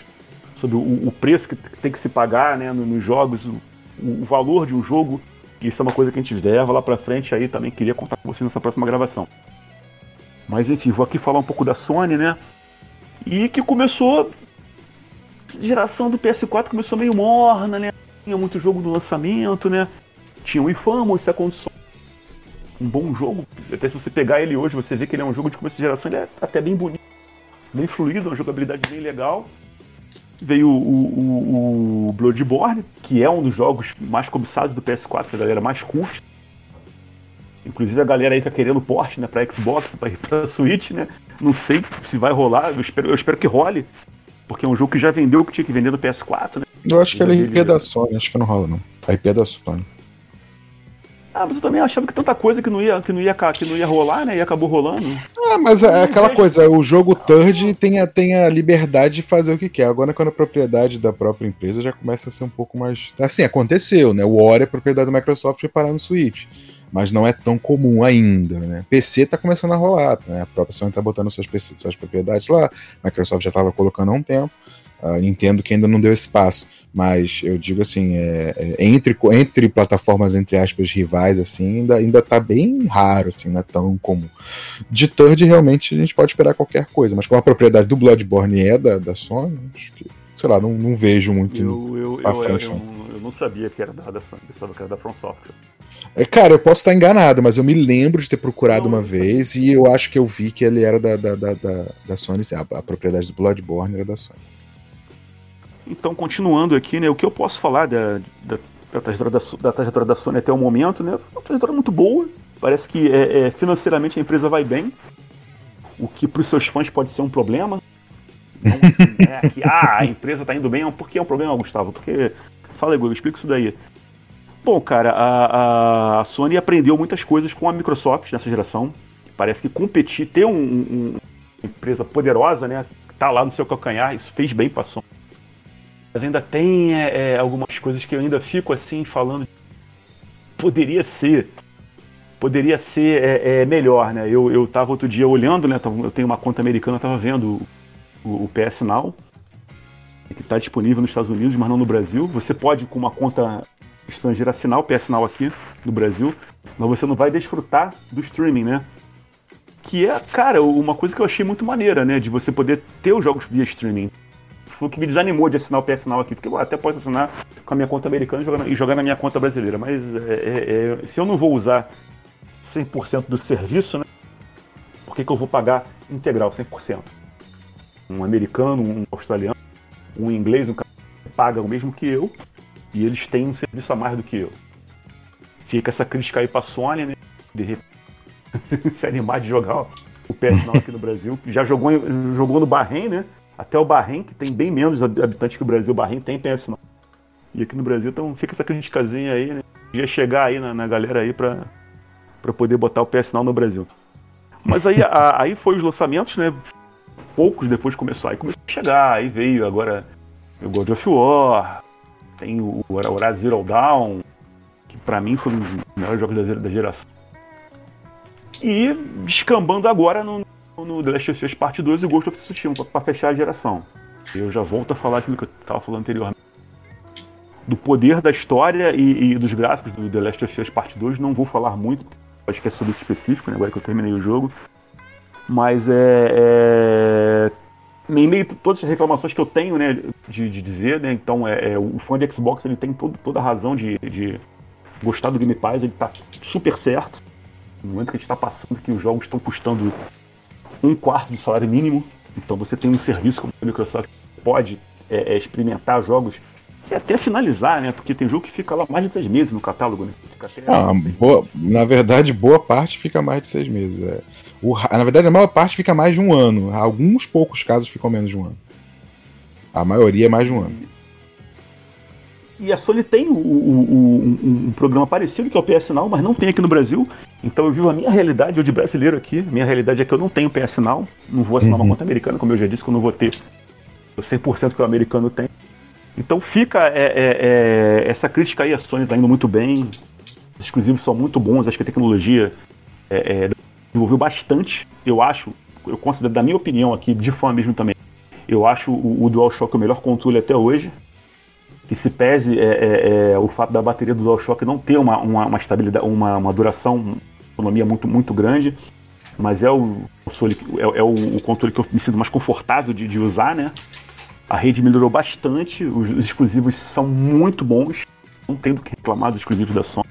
sobre o, o preço que tem que se pagar né, nos jogos, o, o, valor de um jogo. Isso é uma coisa que a gente leva lá para frente aí também queria contar com você nessa próxima gravação. Mas enfim, vou aqui falar um pouco da Sony, né? E que começou. A geração do PS4 começou meio morna, né? Tinha muito jogo no lançamento, né? Tinha o Infamous, Second Son. Um bom jogo. Até se você pegar ele hoje, você vê que ele é um jogo de começo de geração, ele é até bem bonito, bem fluido, uma jogabilidade bem legal. Veio o, o, o Bloodborne, que é um dos jogos mais cobiçados do PS4, que a galera mais curte. Inclusive a galera aí tá querendo porte, né, pra Xbox, pra, pra Switch, né? Não sei se vai rolar, eu espero, eu espero que role. Porque é um jogo que já vendeu o que tinha que vender no PS4, né?
Eu acho que ele é IP é da Sony, acho que não rola, não. A IP é da Sony.
Ah, mas eu também achava que tanta coisa que não ia, que não ia, que não ia rolar, né? E acabou rolando.
Ah, mas é aquela coisa, o jogo third tem a, tem a liberdade de fazer o que quer. Agora, quando a propriedade da própria empresa já começa a ser um pouco mais. Assim, aconteceu, né? O Ori é propriedade da Microsoft e parar no Switch mas não é tão comum ainda, né? PC tá começando a rolar, né? A própria Sony tá botando suas, suas propriedades lá, a Microsoft já estava colocando há um tempo, Nintendo que ainda não deu espaço, mas eu digo assim, é, é, entre, entre plataformas, entre aspas, rivais, assim, ainda, ainda tá bem raro, assim, não é tão comum. De third, realmente, a gente pode esperar qualquer coisa, mas como a propriedade do Bloodborne é da, da Sony, acho que, sei lá, não, não vejo muito
eu, eu, eu, frente, eu, eu, não sabia que era da, da Sony, pensava que era da From Software.
É, cara, eu posso estar enganado, mas eu me lembro de ter procurado uma vez e eu acho que eu vi que ele era da, da, da, da, da Sony, a, a propriedade do Bloodborne era da Sony.
Então, continuando aqui, né, o que eu posso falar da, da, da, trajetória, da, da trajetória da Sony até o momento, né, uma trajetória muito boa, parece que é, é, financeiramente a empresa vai bem, o que para os seus fãs pode ser um problema. Não, assim, é, que ah, a empresa está indo bem, por que é um problema, Gustavo? Porque, fala Google, explica isso daí. Bom, cara, a, a Sony aprendeu muitas coisas com a Microsoft nessa geração. Parece que competir, ter um, um, uma empresa poderosa, né, tá lá no seu calcanhar, isso fez bem para a Sony. Mas ainda tem é, é, algumas coisas que eu ainda fico assim falando. Poderia ser. Poderia ser é, é, melhor, né? Eu, eu tava outro dia olhando, né? Eu tenho uma conta americana, eu tava vendo o, o PS Now, que está disponível nos Estados Unidos, mas não no Brasil. Você pode, com uma conta estrangeira, assinar o PS Now aqui no Brasil, mas você não vai desfrutar do streaming, né? Que é, cara, uma coisa que eu achei muito maneira, né? De você poder ter os jogos via streaming foi o que me desanimou de assinar o PS Now aqui, porque eu até posso assinar com a minha conta americana e jogar, e jogar na minha conta brasileira, mas é, é, é, se eu não vou usar 100% do serviço, né, por que, que eu vou pagar integral, 100%? Um americano, um australiano, um inglês, um paga o mesmo que eu, e eles têm um serviço a mais do que eu. Fica essa crítica aí pra Sony, né, de repente se animar de jogar o PS Now aqui no Brasil, já jogou, jogou no Bahrein, né, até o Bahrein, que tem bem menos habitantes que o Brasil, o Bahrein tem PS não. E aqui no Brasil, então fica essa criticazinha aí, né? Ia chegar aí na, na galera aí pra, pra poder botar o PS Now no Brasil. Mas aí, a, aí foi os lançamentos, né? Poucos depois começou, aí começou a chegar, aí veio agora o God of War, tem o Horizon Zero Dawn, que pra mim foi um dos melhores jogos da, da geração. E descambando agora no, no The Last of Us Parte 2 e Ghost of Tsushima para fechar a geração. Eu já volto a falar aquilo que eu estava falando anteriormente. Do poder da história e, e, dos gráficos do The Last of Us Parte 2, não vou falar muito, acho que é sobre isso específico, né, agora que eu terminei o jogo. Mas é, é em meio a todas as reclamações que eu tenho, né, de, de dizer, né, então é, é, o fã de Xbox ele tem todo, toda a razão de, de gostar do Game Pass, ele tá super certo. No momento que a gente está passando que os jogos estão custando um quarto de salário mínimo. Então você tem um serviço como a Microsoft pode é, é, experimentar jogos e até finalizar, né? Porque tem jogo que fica lá mais de seis meses no catálogo, né?
Ah, boa, na verdade, boa parte fica mais de seis meses. É. O, na verdade, a maior parte fica mais de um ano. Alguns poucos casos ficam menos de um ano. A maioria é mais de um ano.
E a Sony tem o, o, um, um, programa parecido que é o PS Now, mas não tem aqui no Brasil. Então eu vivo a minha realidade, eu de brasileiro aqui. Minha realidade é que eu não tenho PS Now, não vou assinar uhum. uma conta americana, como eu já disse, que eu não vou ter o 100% que o americano tem. Então fica é, é, é, essa crítica aí, a Sony está indo muito bem, os exclusivos são muito bons, acho que a tecnologia é, é, desenvolveu bastante, eu acho, eu considero, da minha opinião aqui, de fã mesmo também, eu acho o, o DualShock o melhor controle até hoje que se pese é, é, é, o fato da bateria do DualShock não ter uma, uma, uma estabilidade, uma, uma, duração, uma autonomia muito, muito grande, mas é o, é, é, o, controle que eu me sinto mais confortável de, de usar, né? A rede melhorou bastante, os, os, exclusivos são muito bons, não tem do que reclamar dos exclusivos da Sony.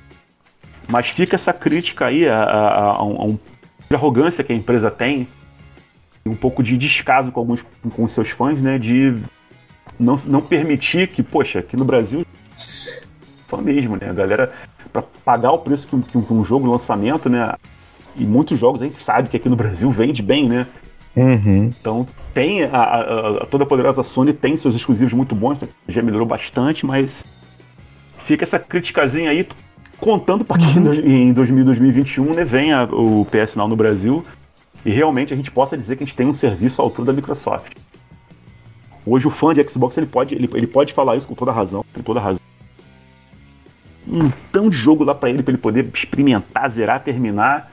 Mas fica essa crítica aí a, a, a, um, a arrogância que a empresa tem, e um pouco de descaso com alguns com seus fãs, né? De não, não permitir que, poxa, aqui no Brasil, foi mesmo, né? A galera, para pagar o preço que um, que um jogo lançamento, né? E muitos jogos a gente sabe que aqui no Brasil vende bem, né?
Uhum.
Então tem a, a, a, toda poderosa Sony tem seus exclusivos muito bons, né? já melhorou bastante, mas fica essa criticazinha aí contando para que em 2000, 2021 né, venha o PS Now no Brasil e realmente a gente possa dizer que a gente tem um serviço à altura da Microsoft. Hoje o fã de Xbox ele pode, ele, ele pode falar isso com toda razão, com toda razão. Um tão de jogo lá para ele, para ele poder experimentar, zerar, terminar.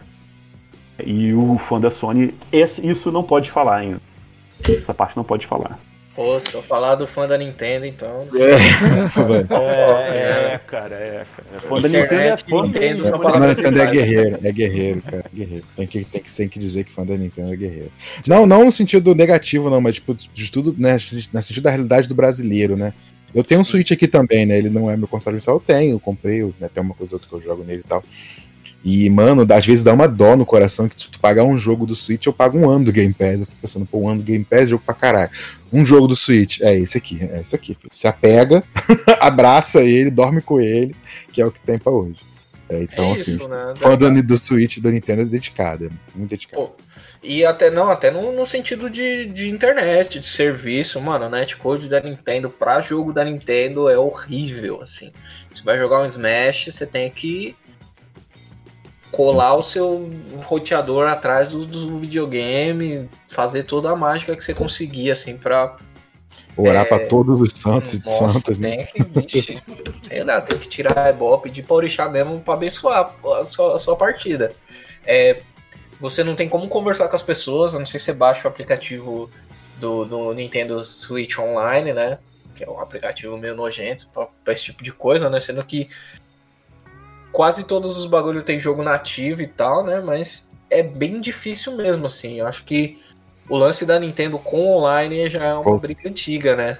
E o fã da Sony, esse, isso não pode falar ainda. Essa parte não pode falar.
Pô, se eu falar do fã da Nintendo, então.
É, é, é cara, é, cara. Fã da Nintendo é fã Nintendo,
da Nintendo. da Nintendo é guerreiro, é guerreiro, cara. Guerreiro. Tem que, tem, que, tem que dizer que fã da Nintendo é guerreiro. Não, não no sentido negativo, não, mas tipo, de tudo, né? No sentido da realidade do brasileiro, né? Eu tenho um Switch aqui também, né? Ele não é meu console principal, eu tenho, eu comprei, né? tem uma coisa outra que eu jogo nele e tal. E, mano, às vezes dá uma dó no coração que se tu pagar um jogo do Switch, eu pago um ano do Game Pass. Eu fico pensando, pô, um ano do Game Pass, jogo pra caralho. Um jogo do Switch, é esse aqui, é esse aqui. Filho. Se apega, abraça ele, dorme com ele, que é o que tem pra hoje. É, então, é isso, assim, né? fã do, do Switch do Nintendo é dedicado, é muito dedicado. Pô,
e até não, até no, no, sentido de, de internet, de serviço, mano, o netcode da Nintendo pra jogo da Nintendo é horrível, assim. Você vai jogar um Smash, você tem que colar o seu roteador atrás do, do videogame, fazer toda a mágica que você conseguir, assim, pra.
Orar é... pra todos os santos e santas,
né? Que, vixe, sei lá, tem que tirar a pedir pra orixá mesmo pra abençoar a sua, a sua partida. É, você não tem como conversar com as pessoas, a não ser se você baixa o aplicativo do, do Nintendo Switch Online, né? Que é um aplicativo meio nojento pra, pra esse tipo de coisa, né? Sendo que quase todos os bagulhos tem jogo nativo e tal, né? Mas é bem difícil mesmo, assim. Eu acho que o lance da Nintendo com online já é uma Pô. briga antiga, né?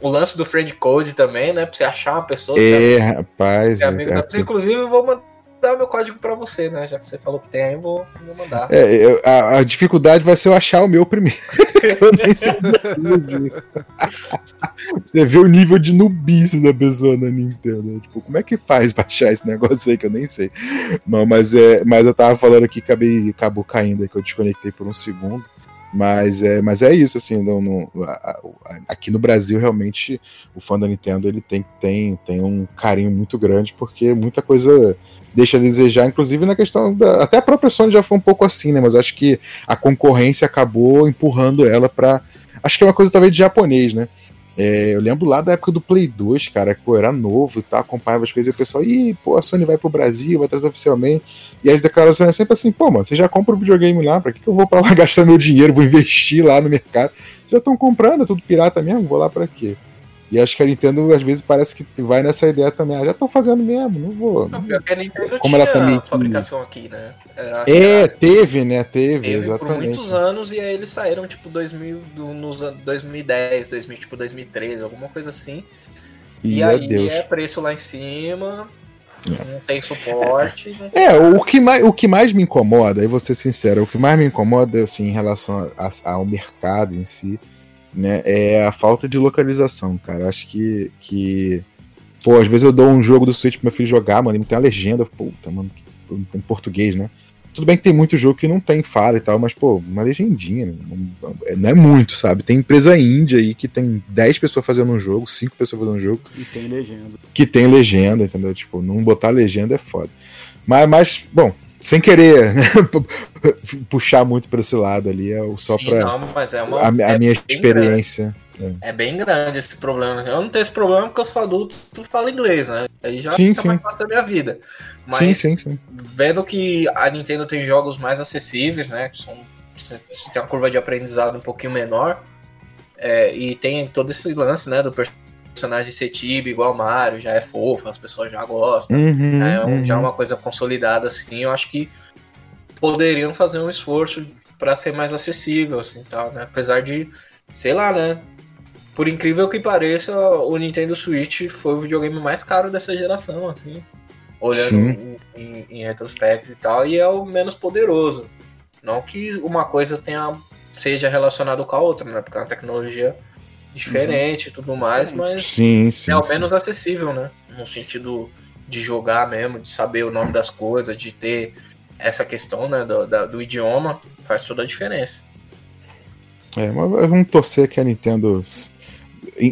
O lance do friend code também, né? Pra você achar uma pessoa.
É, rapaz. É amigo
é, da... Inclusive, eu vou mandar dar meu código para você, né? Já que você falou que tem eu vou, vou mandar.
É, eu, a, a, dificuldade vai ser eu achar o meu primeiro. eu nem sei disso. você vê o nível de nubice da pessoa na Nintendo. Né? Tipo, como é que faz achar esse negócio aí que eu nem sei? Não, mas, é, mas eu tava falando aqui, acabei, acabou caindo aí, que eu desconectei por um segundo. Mas é, mas é isso, assim, não, não, aqui no Brasil, realmente, o fã da Nintendo ele tem, tem, tem um carinho muito grande, porque muita coisa deixa a desejar, inclusive na questão da. Até a própria Sony já foi um pouco assim, né? Mas acho que a concorrência acabou empurrando ela para Acho que é uma coisa talvez de japonês, né? É, eu lembro lá da época do Play 2, cara, que pô, era novo e tal, acompanhava as coisas e o pessoal, ih, pô, a Sony vai pro Brasil, vai trazer oficialmente. E as declarações é sempre assim, pô, mano, você já compra o videogame lá, pra que, que eu vou pra lá gastar meu dinheiro, vou investir lá no mercado? Vocês já estão comprando, é tudo pirata mesmo, vou lá pra quê? E acho que a Nintendo às vezes parece que vai nessa ideia também. Ah, já estão fazendo mesmo, não vou. Não,
pior que a Nintendo Como ela também fabricação aqui, né?
É, teve, né? Teve, teve exatamente.
por muitos anos e aí eles saíram tipo 2000, do, nos 2010, 2000, tipo 2013, alguma coisa assim. E, e aí Deus. é preço lá em cima, é. não tem suporte. Não tem
é, o que, mais, o que mais me incomoda, e vou ser sincero, o que mais me incomoda assim, em relação a, a, ao mercado em si né, é a falta de localização, cara. Acho que, que. Pô, às vezes eu dou um jogo do Switch pro meu filho jogar, mano, e não tem a legenda. Puta, mano, não tem português, né? Tudo bem que tem muito jogo que não tem fala e tal, mas, pô, uma legendinha, né? não é muito, sabe? Tem empresa índia aí que tem 10 pessoas fazendo um jogo, 5 pessoas fazendo um jogo.
E tem legenda.
Que tem legenda, entendeu? Tipo, não botar legenda é foda. Mas, mas bom, sem querer né? puxar muito para esse lado ali, é só para
é
a, a é minha experiência.
É. é. bem grande esse problema. Eu não tenho esse problema porque eu sou adulto e falo inglês, né? Aí já
sim, fica sim.
mais fácil a minha vida. Mas
sim, sim, sim.
vendo que a Nintendo tem jogos mais acessíveis, né? Que são, tem uma curva de aprendizado um pouquinho menor. É, e tem todo esse lance, né? Do personagem ser tibi igual Mario, já é fofo, as pessoas já gostam.
Uhum,
é
uhum.
já é uma coisa consolidada assim. Eu acho que poderiam fazer um esforço para ser mais acessível, assim, tal, né? Apesar de, sei lá, né? Por incrível que pareça, o Nintendo Switch foi o videogame mais caro dessa geração, assim. Olhando em, em, em, retrospecto e tal, e é o menos poderoso. Não que uma coisa tenha seja relacionada com a outra, né? Porque é uma tecnologia diferente e tudo mais, mas
sim, sim,
é ao
sim.
menos acessível, né? No sentido de jogar mesmo, de saber o nome das coisas, de ter essa questão né, do, da, do idioma, faz toda a diferença.
É, mas vamos torcer que a Nintendo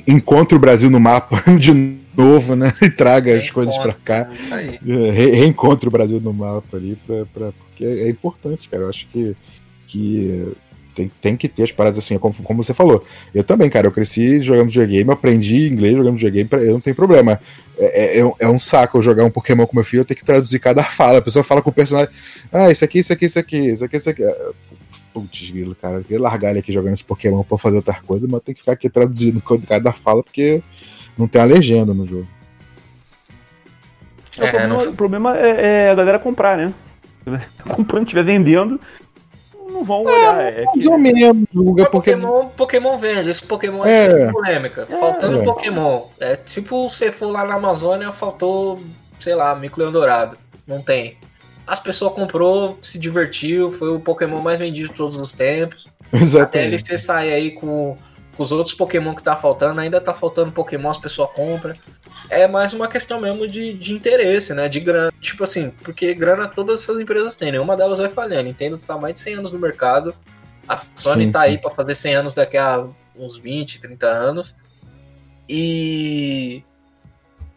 encontre o Brasil no mapa de novo, né? E traga as coisas para cá. É, re reencontre o Brasil no mapa ali, pra, pra, porque é, é importante, cara. Eu acho que, que tem, tem que ter as paradas assim, como, como você falou. Eu também, cara, eu cresci jogando videogame, aprendi inglês jogando videogame, eu não tenho problema. É, é, é, um saco eu jogar um Pokémon com meu filho, eu tenho que traduzir cada fala. A pessoa fala com o personagem, ah, isso aqui, isso aqui, isso aqui, isso aqui, isso aqui. Putz, grilo, cara, eu queria largar ele aqui jogando esse Pokémon pra fazer outra coisa, mas tem que ficar aqui traduzindo cada fala, porque não tem a legenda no jogo.
É, o problema, não... o problema é, é, a galera comprar, né? Comprando, estiver vendendo,
não vão olhar. É,
Mais ou menos, Guga, porque.
Pokémon, Pokémon vende, esse Pokémon
É.
é, polêmica. Faltando
É.
Pokémon. É tipo você for lá na Amazônia, faltou, sei lá, Mico Leão Dourado. Não tem. As pessoas comprou, se divertiu, foi o Pokémon mais vendido de todos os tempos. A
Exatamente.
DLC sai aí com, com os outros Pokémon que tá faltando, ainda tá faltando Pokémon, as pessoas compram. É mais uma questão mesmo de, de interesse, né? De grana. Tipo assim, porque grana todas essas empresas têm, nenhuma delas vai falhar. A Nintendo tá mais de 100 anos no mercado. A Sony
Sim,
tá
sim.
aí pra fazer 100 anos daqui a uns 20, 30 anos. E.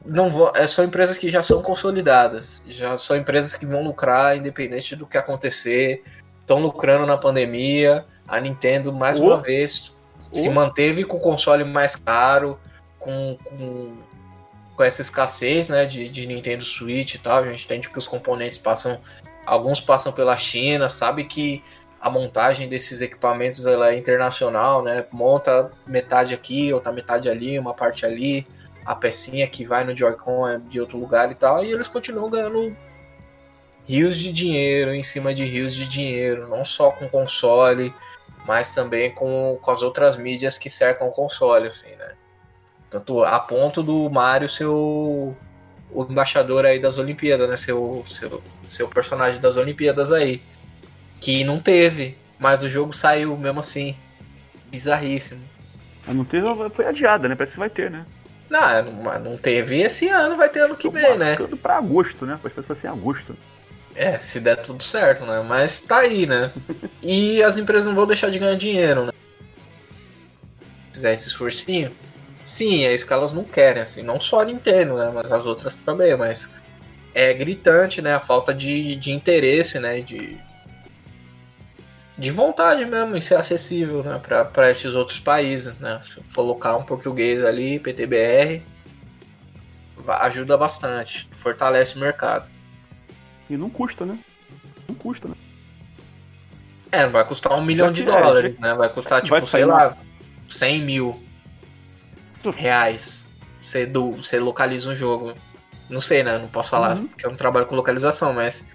Não vou, é, são empresas que já são consolidadas. Já são empresas que vão lucrar independente do que acontecer. Estão lucrando na pandemia. A Nintendo, mais
Oh.
uma vez, se
Oh.
manteve com o console mais caro, com, com, com essa escassez né, de, de Nintendo Switch e tal. A gente entende que os componentes passam. Alguns passam pela China, sabe que a montagem desses equipamentos ela é internacional, né? Monta metade aqui, outra metade ali, uma parte ali, a pecinha que vai no Joy-Con é de outro lugar e tal, e eles continuam ganhando rios de dinheiro em cima de rios de dinheiro, não só com console, mas também com, com as outras mídias que cercam o console, assim, né? Tanto a ponto do Mario ser o, o embaixador aí das Olimpíadas, né? Seu, seu, seu personagem das Olimpíadas aí. Que não teve, mas o jogo saiu mesmo assim. Bizarríssimo.
Não teve, foi adiada, né? Parece que vai ter, né?
Não, não, não teve esse ano, vai ter ano que
Tô
vem, né?
pra agosto, né? Parece que vai ser em agosto.
É, se der tudo certo, né? Mas tá aí, né? E as empresas não vão deixar de ganhar dinheiro, né? Se fizer esse esforcinho. Sim, é isso que elas não querem, assim. Não só a Nintendo, né? Mas as outras também, mas... É gritante, né? A falta de, de interesse, né? De... De vontade mesmo em ser acessível, né? Pra, pra esses outros países, né? Colocar um português ali, PTBR... Ajuda bastante. Fortalece o mercado.
E não custa, né? Não custa, né?
É, não vai custar um milhão de
é,
dólares, né? Vai custar, tipo,
vai
sei lá, 100 mil reais. Você, do, você localiza um jogo. Não sei, né? Não posso falar,
Uhum.
porque eu não trabalho com localização, mas...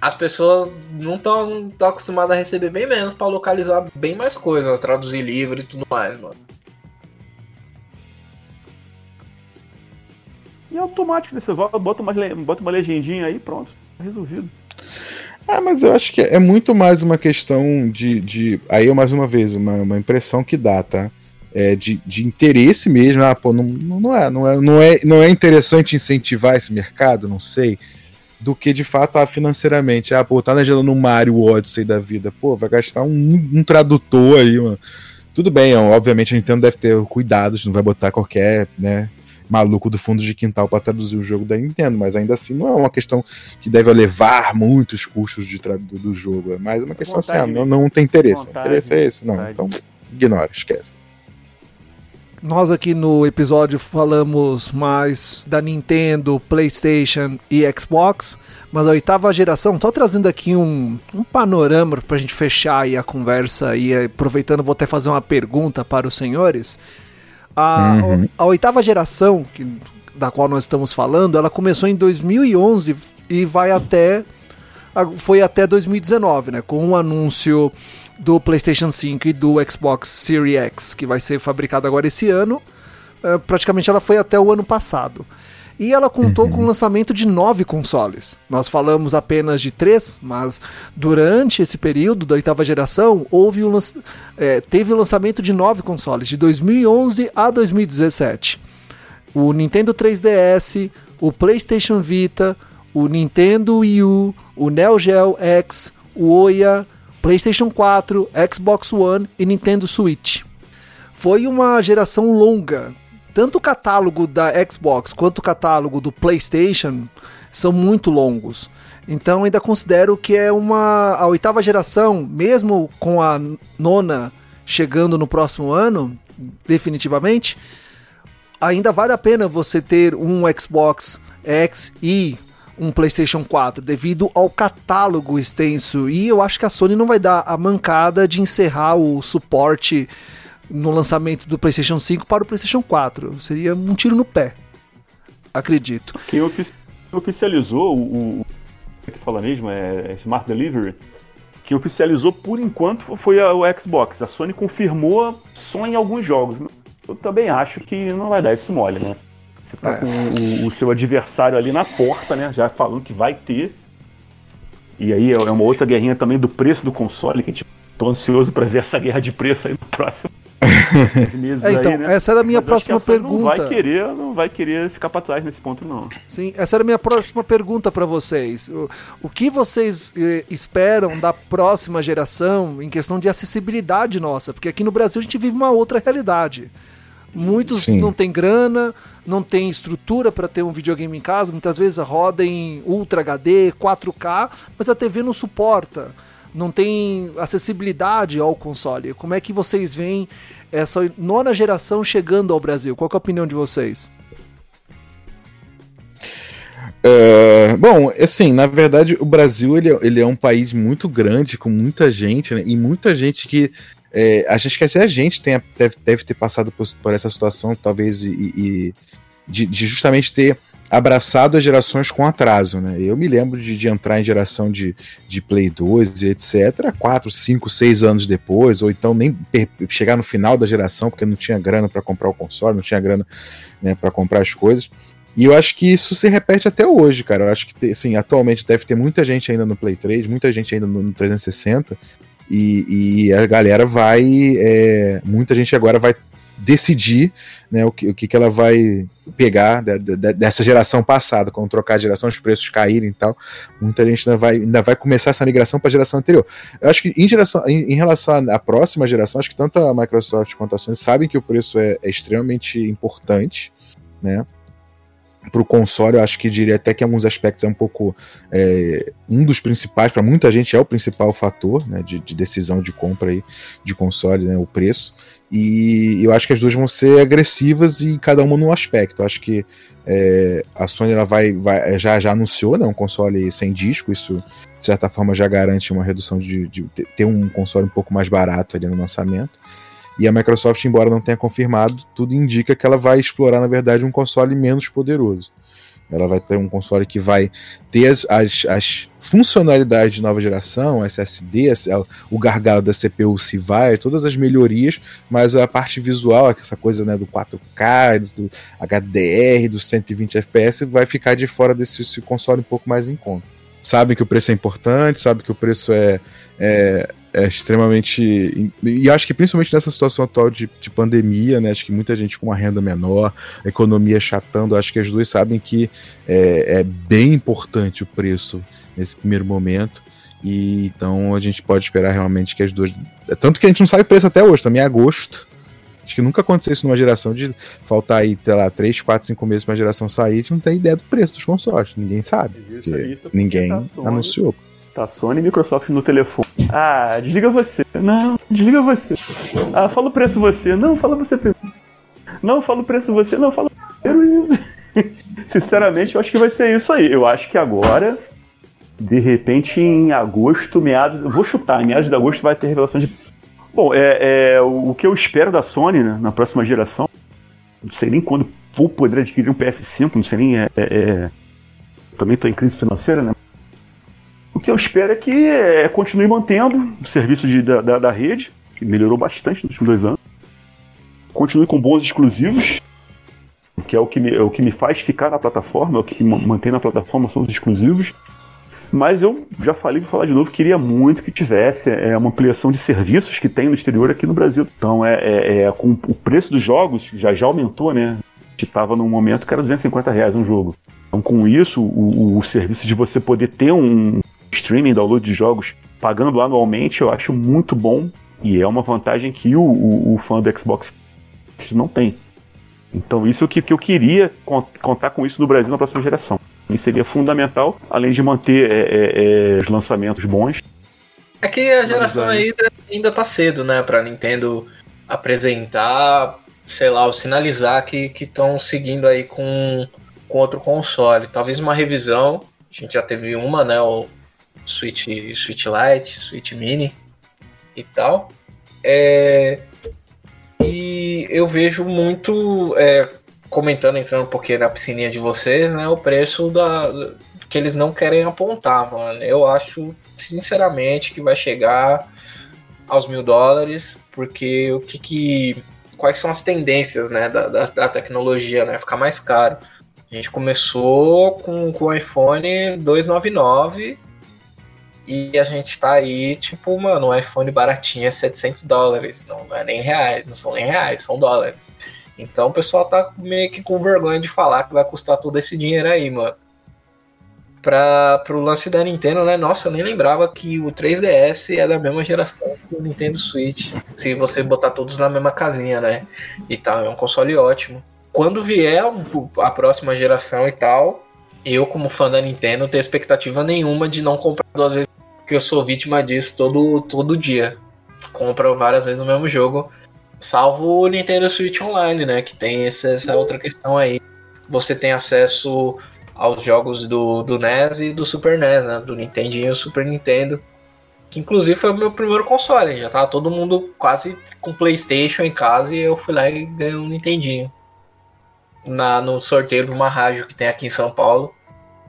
As pessoas não estão acostumadas a receber bem menos pra localizar bem mais coisa, traduzir livro e tudo mais, mano.
E é automático, né? Você volta, bota uma, bota uma legendinha aí, pronto. Tá resolvido.
Ah, mas eu acho que é muito mais uma questão de. de aí, é mais uma vez, uma, uma impressão que dá, tá? É de, de interesse mesmo. Ah, pô, não, não, é, não, é, não, é, não é interessante incentivar esse mercado, não sei. Do que de fato ah, financeiramente. Ah, pô, tá legenda no Mario Odyssey da vida. Pô, vai gastar um, um tradutor aí, mano. Tudo bem, obviamente a Nintendo deve ter cuidados, não vai botar qualquer, né, maluco do fundo de quintal para traduzir o jogo da Nintendo, mas ainda assim não é uma questão que deve elevar muitos custos de tradu- do jogo, é mais uma questão assim, ah,
Vontade
não, não tem interesse.
Vontade,
interesse é esse, não.
vontade.
Então, ignora, esquece.
Nós aqui no episódio falamos mais da Nintendo, PlayStation e Xbox, mas a oitava geração, só trazendo aqui um, um panorama pra gente fechar aí a conversa e aproveitando, vou até fazer uma pergunta para os senhores. A,
Uhum.
a oitava geração, que, da qual nós estamos falando, ela começou em 2011 e vai até a- foi até 2019, né, com o anúncio do PlayStation 5 e do Xbox Series X, que vai ser fabricado agora esse ano. Eh, praticamente ela foi até o ano passado. E ela contou com o lançamento de nove consoles. Nós falamos apenas de três, mas durante esse período da oitava geração houve lanç- eh, teve o lançamento de nove consoles, de 2011 a 2017 o Nintendo 3DS, o PlayStation Vita, o Nintendo Wii U, o Neo Geo X, o Oya, PlayStation 4, Xbox One e Nintendo Switch. Foi uma geração longa. Tanto o catálogo da Xbox quanto o catálogo do PlayStation são muito longos. Então ainda considero que é uma a oitava geração, mesmo com a nona chegando no próximo ano, definitivamente, ainda vale a pena você ter um Xbox X e um PlayStation 4 devido ao catálogo extenso e eu acho que a Sony não vai dar a mancada de encerrar o suporte no lançamento do PlayStation 5 para o PlayStation 4. Seria um tiro no pé. Acredito.
Quem ofici- oficializou o, o- que fala mesmo é Smart Delivery Quem oficializou por enquanto foi a, o Xbox. A Sony confirmou só em alguns jogos. Eu também acho que não vai dar esse mole, né? Você tá é. com o, o, seu adversário ali na porta, né? Já falando que vai ter. E aí é uma outra guerrinha também do preço do console, que a gente tô ansioso para ver essa guerra de preço aí no próximo.
é, então, aí, né? essa era a minha Mas próxima pergunta. Não
vai querer, não vai querer ficar para trás nesse ponto não.
Sim, essa era a minha próxima pergunta para vocês. O, o que vocês eh, esperam da próxima geração em questão de acessibilidade nossa? Porque aqui no Brasil a gente vive uma outra realidade. Muitos Sim. não têm grana, não tem estrutura para ter um videogame em casa, muitas vezes roda em Ultra HD, 4K, mas a TV não suporta não tem acessibilidade ao console. Como é que vocês veem essa nona geração chegando ao Brasil? Qual é a opinião de vocês?
Uh, bom, assim, na verdade, o Brasil ele, é, ele é um país muito grande, com muita gente, né? E muita gente que. É, a gente que até a gente tenha, deve, deve ter passado por, por essa situação, talvez, e, e de, de justamente ter abraçado as gerações com atraso, né? Eu me lembro de, de entrar em geração de, de Play 2 e etc. 4, 5, 6 anos depois, ou então nem chegar no final da geração, porque não tinha grana para comprar o console, não tinha grana né, para comprar as coisas. E eu acho que isso se repete até hoje, cara. Eu acho que, assim, atualmente deve ter muita gente ainda no Play 3, muita gente ainda no, no 360, e, e, a galera vai. É, muita gente agora vai decidir né, o, que, o que, que ela vai pegar de, de, dessa geração passada, quando trocar a geração, os preços caírem e tal. Muita gente ainda vai, ainda vai começar essa migração para a geração anterior. Eu acho que em, geração, em, em, relação à próxima geração, acho que tanto a Microsoft quanto a Sony sabem que o preço é, é extremamente importante, né? Para o console, eu acho que diria até que em alguns aspectos é um pouco é, um dos principais, para muita gente é o principal fator né, de, de, decisão de compra aí, de console, né, o preço. E eu acho que as duas vão ser agressivas e cada uma num aspecto. Eu acho que é, a Sony ela vai, vai, já, já anunciou né, um console sem disco, isso de certa forma já garante uma redução de, de ter um console um pouco mais barato ali no lançamento. E a Microsoft, embora não tenha confirmado, tudo indica que ela vai explorar, na verdade, um console menos poderoso. Ela vai ter um console que vai ter as, as, as funcionalidades de nova geração, SSD, o gargalo da CPU se vai, todas as melhorias, mas a parte visual, essa coisa né, do 4K, do HDR, dos 120 FPS, vai ficar de fora desse console um pouco mais em conta. Sabe que o preço é importante, sabe que o preço é, é é extremamente. E acho que principalmente nessa situação atual de, de, pandemia, né? Acho que muita gente com uma renda menor, a economia chatando, acho que as duas sabem que é, é bem importante o preço nesse primeiro momento. E então a gente pode esperar realmente que as duas. Tanto que a gente não sabe o preço até hoje, também é agosto. Acho que nunca aconteceu isso numa geração de faltar aí, sei lá, 3, 4, 5 meses pra geração sair, a gente não tem ideia do preço dos consoles. Ninguém sabe. Isso, porque isso, ninguém anunciou.
Tá Sony e Microsoft no telefone. Ah, desliga você. Não, desliga você. Ah, fala o preço você. Não, fala você primeiro. Não, fala o preço você. Não, fala primeiro. Sinceramente, eu acho que vai ser isso aí. Eu acho que agora, de repente, em agosto, meados. Vou chutar, em meados de agosto vai ter revelação de. Bom, é, é o que eu espero da Sony né, na próxima geração. Não sei nem quando vou poder adquirir um PS5, não sei nem. É, é, é... Também estou em crise financeira, né? Que eu espero é que é, continue mantendo o serviço de, da, da, da, rede, que melhorou bastante nos últimos dois anos. Continue com bons exclusivos, que é o que me, é o que me faz ficar na plataforma, é o que mantém na plataforma são os exclusivos. Mas eu já falei, vou falar de novo, queria muito que tivesse é, uma ampliação de serviços que tem no exterior aqui no Brasil. Então, é, é, é com o preço dos jogos já já aumentou, né? A gente estava num momento que era 250 reais um jogo. Então, com isso, o, o serviço de você poder ter um, streaming, download de jogos pagando anualmente, eu acho muito bom e é uma vantagem que o, o, o fã do Xbox não tem. Então isso é o que, que eu queria contar com isso no Brasil na próxima geração. E seria fundamental, além de manter é, é, é, os lançamentos bons.
É que a geração aí ainda tá cedo, né, pra Nintendo apresentar, sei lá, ou sinalizar que estão seguindo aí com, com outro console. Talvez uma revisão, a gente já teve uma, né, o Switch, Switch Lite, Switch Mini e tal. É, e eu vejo muito, é, comentando, entrando um pouquinho na piscininha de vocês, né, o preço da, que eles não querem apontar, mano. Eu acho, sinceramente, que vai chegar aos mil dólares, porque o que que. Quais são as tendências né, da, da, da tecnologia, né? Ficar mais caro. A gente começou com, com o iPhone 299 e a gente tá aí, tipo, mano, um iPhone baratinho é 700 dólares. Não, não é nem reais, não são nem reais, são dólares. Então o pessoal tá meio que com vergonha de falar que vai custar todo esse dinheiro aí, mano. Pra, pro lance da Nintendo, né? Nossa, eu nem lembrava que o 3DS é da mesma geração do Nintendo Switch. Se você botar todos na mesma casinha, né? E tal, é um console ótimo. Quando vier a próxima geração e tal, eu, como fã da Nintendo, não tenho expectativa nenhuma de não comprar duas vezes, eu sou vítima disso todo, todo dia. Compro várias vezes o mesmo jogo, salvo o Nintendo Switch Online, né? Que tem essa, essa outra questão aí. Você tem acesso aos jogos do, do NES e do Super NES, né? Do Nintendinho e o Super Nintendo. Que inclusive foi o meu primeiro console. Já tava todo mundo quase com Playstation em casa e eu fui lá e ganhei um Nintendinho na, no sorteio de uma rádio que tem aqui em São Paulo.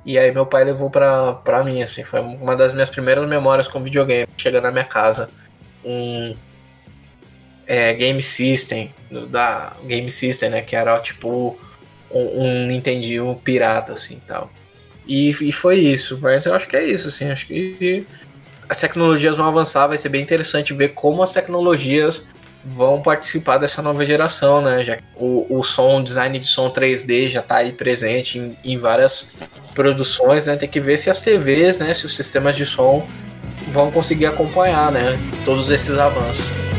E aí meu pai levou pra, pra mim, assim, foi uma das minhas primeiras memórias com videogame. Chega na minha casa um é, Game System, da Game System, né, que era tipo um, um Nintendinho pirata, assim, tal. E, e foi isso, mas eu acho que é isso, assim, acho que as tecnologias vão avançar, vai ser bem interessante ver como as tecnologias vão participar dessa nova geração, né? Já o, o som, o design de som 3D já está aí presente em, em, várias produções, né? Tem que ver se as TVs, né? Se os sistemas de som vão conseguir acompanhar, né? Todos esses avanços.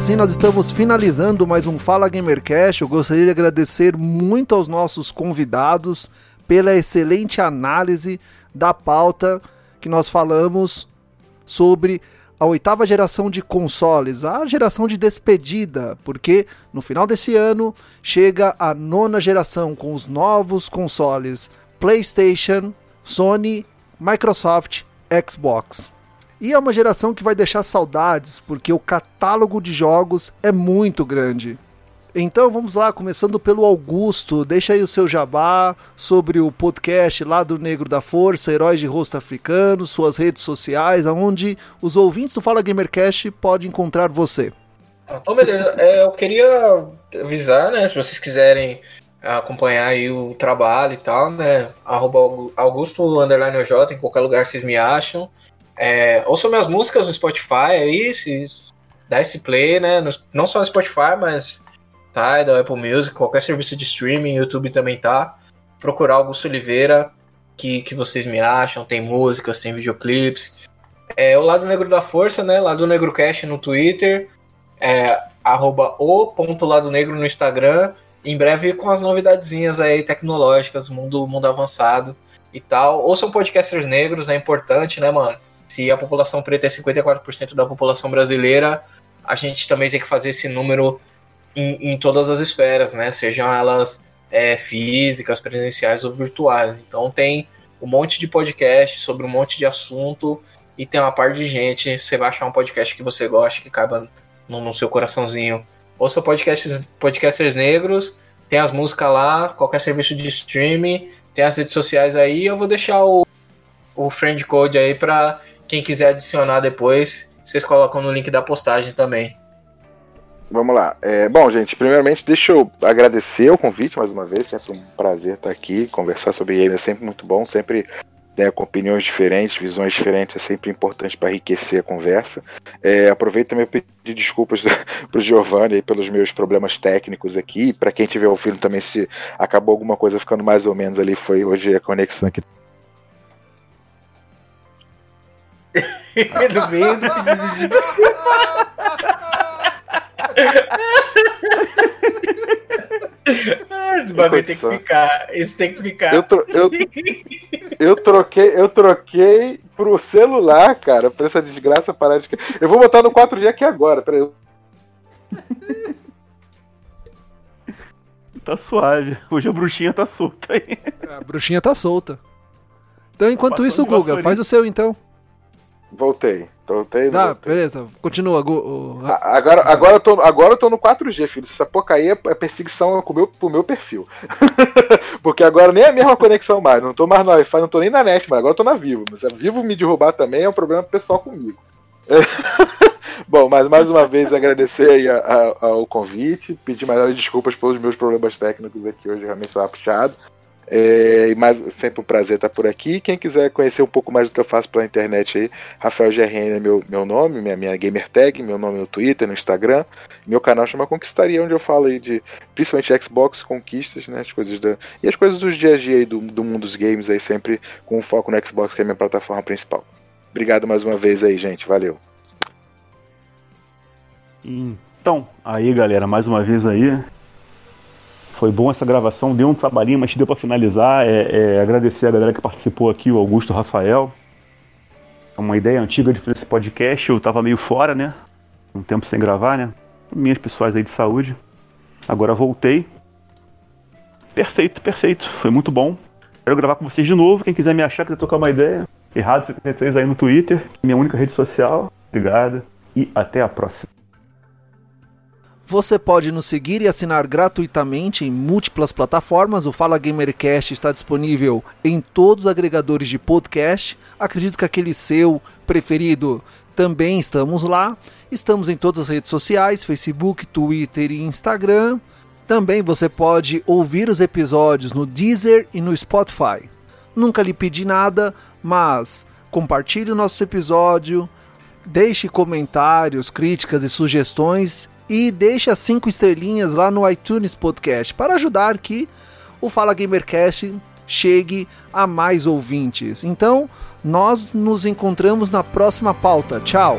Assim nós estamos finalizando mais um Fala Gamercast. Eu gostaria de agradecer muito aos nossos convidados pela excelente análise da pauta que nós falamos sobre a oitava geração de consoles, a geração de despedida, porque no final desse ano chega a nona geração com os novos consoles PlayStation, Sony, Microsoft, Xbox. E é uma geração que vai deixar saudades, porque o catálogo de jogos é muito grande. Então vamos lá, começando pelo Augusto, deixa aí o seu jabá sobre o podcast lá do Negro da Força, Heróis de Rosto Africano, suas redes sociais, aonde os ouvintes do Fala Gamercast podem encontrar você.
Então beleza, é, eu queria avisar, né, se vocês quiserem acompanhar aí o trabalho e tal, né, arroba Augusto Underline OJ, em qualquer lugar vocês me acham. É, ouçam minhas músicas no Spotify aí, se dá esse play, né? não só no Spotify, mas tá, da Apple Music, qualquer serviço de streaming, YouTube também tá. Procurar Augusto Oliveira, que, que vocês me acham, tem músicas, tem videoclipes. É, o Lado Negro da Força, né? Lado Negro Cash no Twitter, é, arroba o ponto Lado Negro no Instagram. Em breve com as novidadezinhas aí tecnológicas, mundo, mundo avançado e tal. Ouçam podcasters negros, é importante, né, mano? Se a população preta é 54% da população brasileira, a gente também tem que fazer esse número em, em todas as esferas, né? Sejam elas é, físicas, presenciais ou virtuais. Então tem um monte de podcast sobre um monte de assunto e tem uma parte de gente. Você vai achar um podcast que você gosta, que caiba no, no seu coraçãozinho. Ouça podcasts, podcasters negros, tem as músicas lá, qualquer serviço de streaming, tem as redes sociais aí. Eu vou deixar o, o friend code aí para quem quiser adicionar depois, vocês colocam no link da postagem também.
Vamos lá. É, bom, gente, primeiramente deixa eu agradecer o convite mais uma vez. Sempre um prazer estar aqui, conversar sobre game é sempre muito bom, sempre
né, com opiniões diferentes, visões diferentes, é sempre importante para enriquecer a conversa. É, aproveito também para pedir desculpas para o Giovanni pelos meus problemas técnicos aqui. Para quem tiver ouvindo também, se acabou alguma coisa ficando mais ou menos ali, foi hoje a conexão aqui.
no meio do pedido de desculpa. Esse bagulho tem que ficar. Esse tem que ficar.
Eu, tro eu, eu, troquei, eu troquei pro celular, cara, pra essa desgraça parar de. Eu vou botar no 4G aqui agora, peraí.
Tá suave. Hoje a bruxinha tá solta aí.
A bruxinha tá solta. Então, enquanto isso, Guga, faz o seu então.
Voltei. Voltei.
Tá, voltei. beleza. Continua. Gu...
Agora, agora, eu tô, agora eu tô no 4G, filho. Essa porcaria é perseguição pro meu, pro meu perfil. Porque agora nem é a mesma conexão mais. Não tô mais no Wi-Fi, não tô nem na net, mas agora eu tô na Vivo. Mas a Vivo me derrubar também é um problema pessoal comigo. Bom, mas mais uma vez agradecer aí a, a, ao convite, pedir mais desculpas pelos meus problemas técnicos aqui hoje, realmente estava puxado. É, mais, sempre um prazer estar por aqui. Quem quiser conhecer um pouco mais do que eu faço pela internet aí, Rafael GRN é meu, meu nome, minha, minha gamer tag, meu nome no Twitter, no Instagram. Meu canal chama Conquistaria, onde eu falo aí de principalmente Xbox, conquistas, né? As coisas da, e as coisas dos dia a dia aí do, do mundo dos games aí, sempre com foco no Xbox, que é a minha plataforma principal. Obrigado mais uma vez aí, gente. Valeu.
Então, aí galera, mais uma vez aí, foi bom essa gravação, deu um trabalhinho, mas deu para finalizar. É, é, agradecer a galera que participou aqui, o Augusto Rafael. É uma ideia antiga de fazer esse podcast, eu tava meio fora, né? Um tempo sem gravar, né? Minhas pessoas aí de saúde. Agora voltei. Perfeito, perfeito. Foi muito bom. Quero gravar com vocês de novo. Quem quiser me achar, quiser tocar uma ideia. Errado 73 aí no Twitter, minha única rede social. Obrigado e até a próxima.
Você pode nos seguir e assinar gratuitamente em múltiplas plataformas. O Fala Gamercast está disponível em todos os agregadores de podcast. Acredito que aquele seu preferido também estamos lá. Estamos em todas as redes sociais: Facebook, Twitter e Instagram. Também você pode ouvir os episódios no Deezer e no Spotify. Nunca lhe pedi nada, mas compartilhe o nosso episódio, deixe comentários, críticas e sugestões e deixe as cinco estrelinhas lá no iTunes Podcast para ajudar que o Fala Gamercast chegue a mais ouvintes. Então, nós nos encontramos na próxima pauta. Tchau!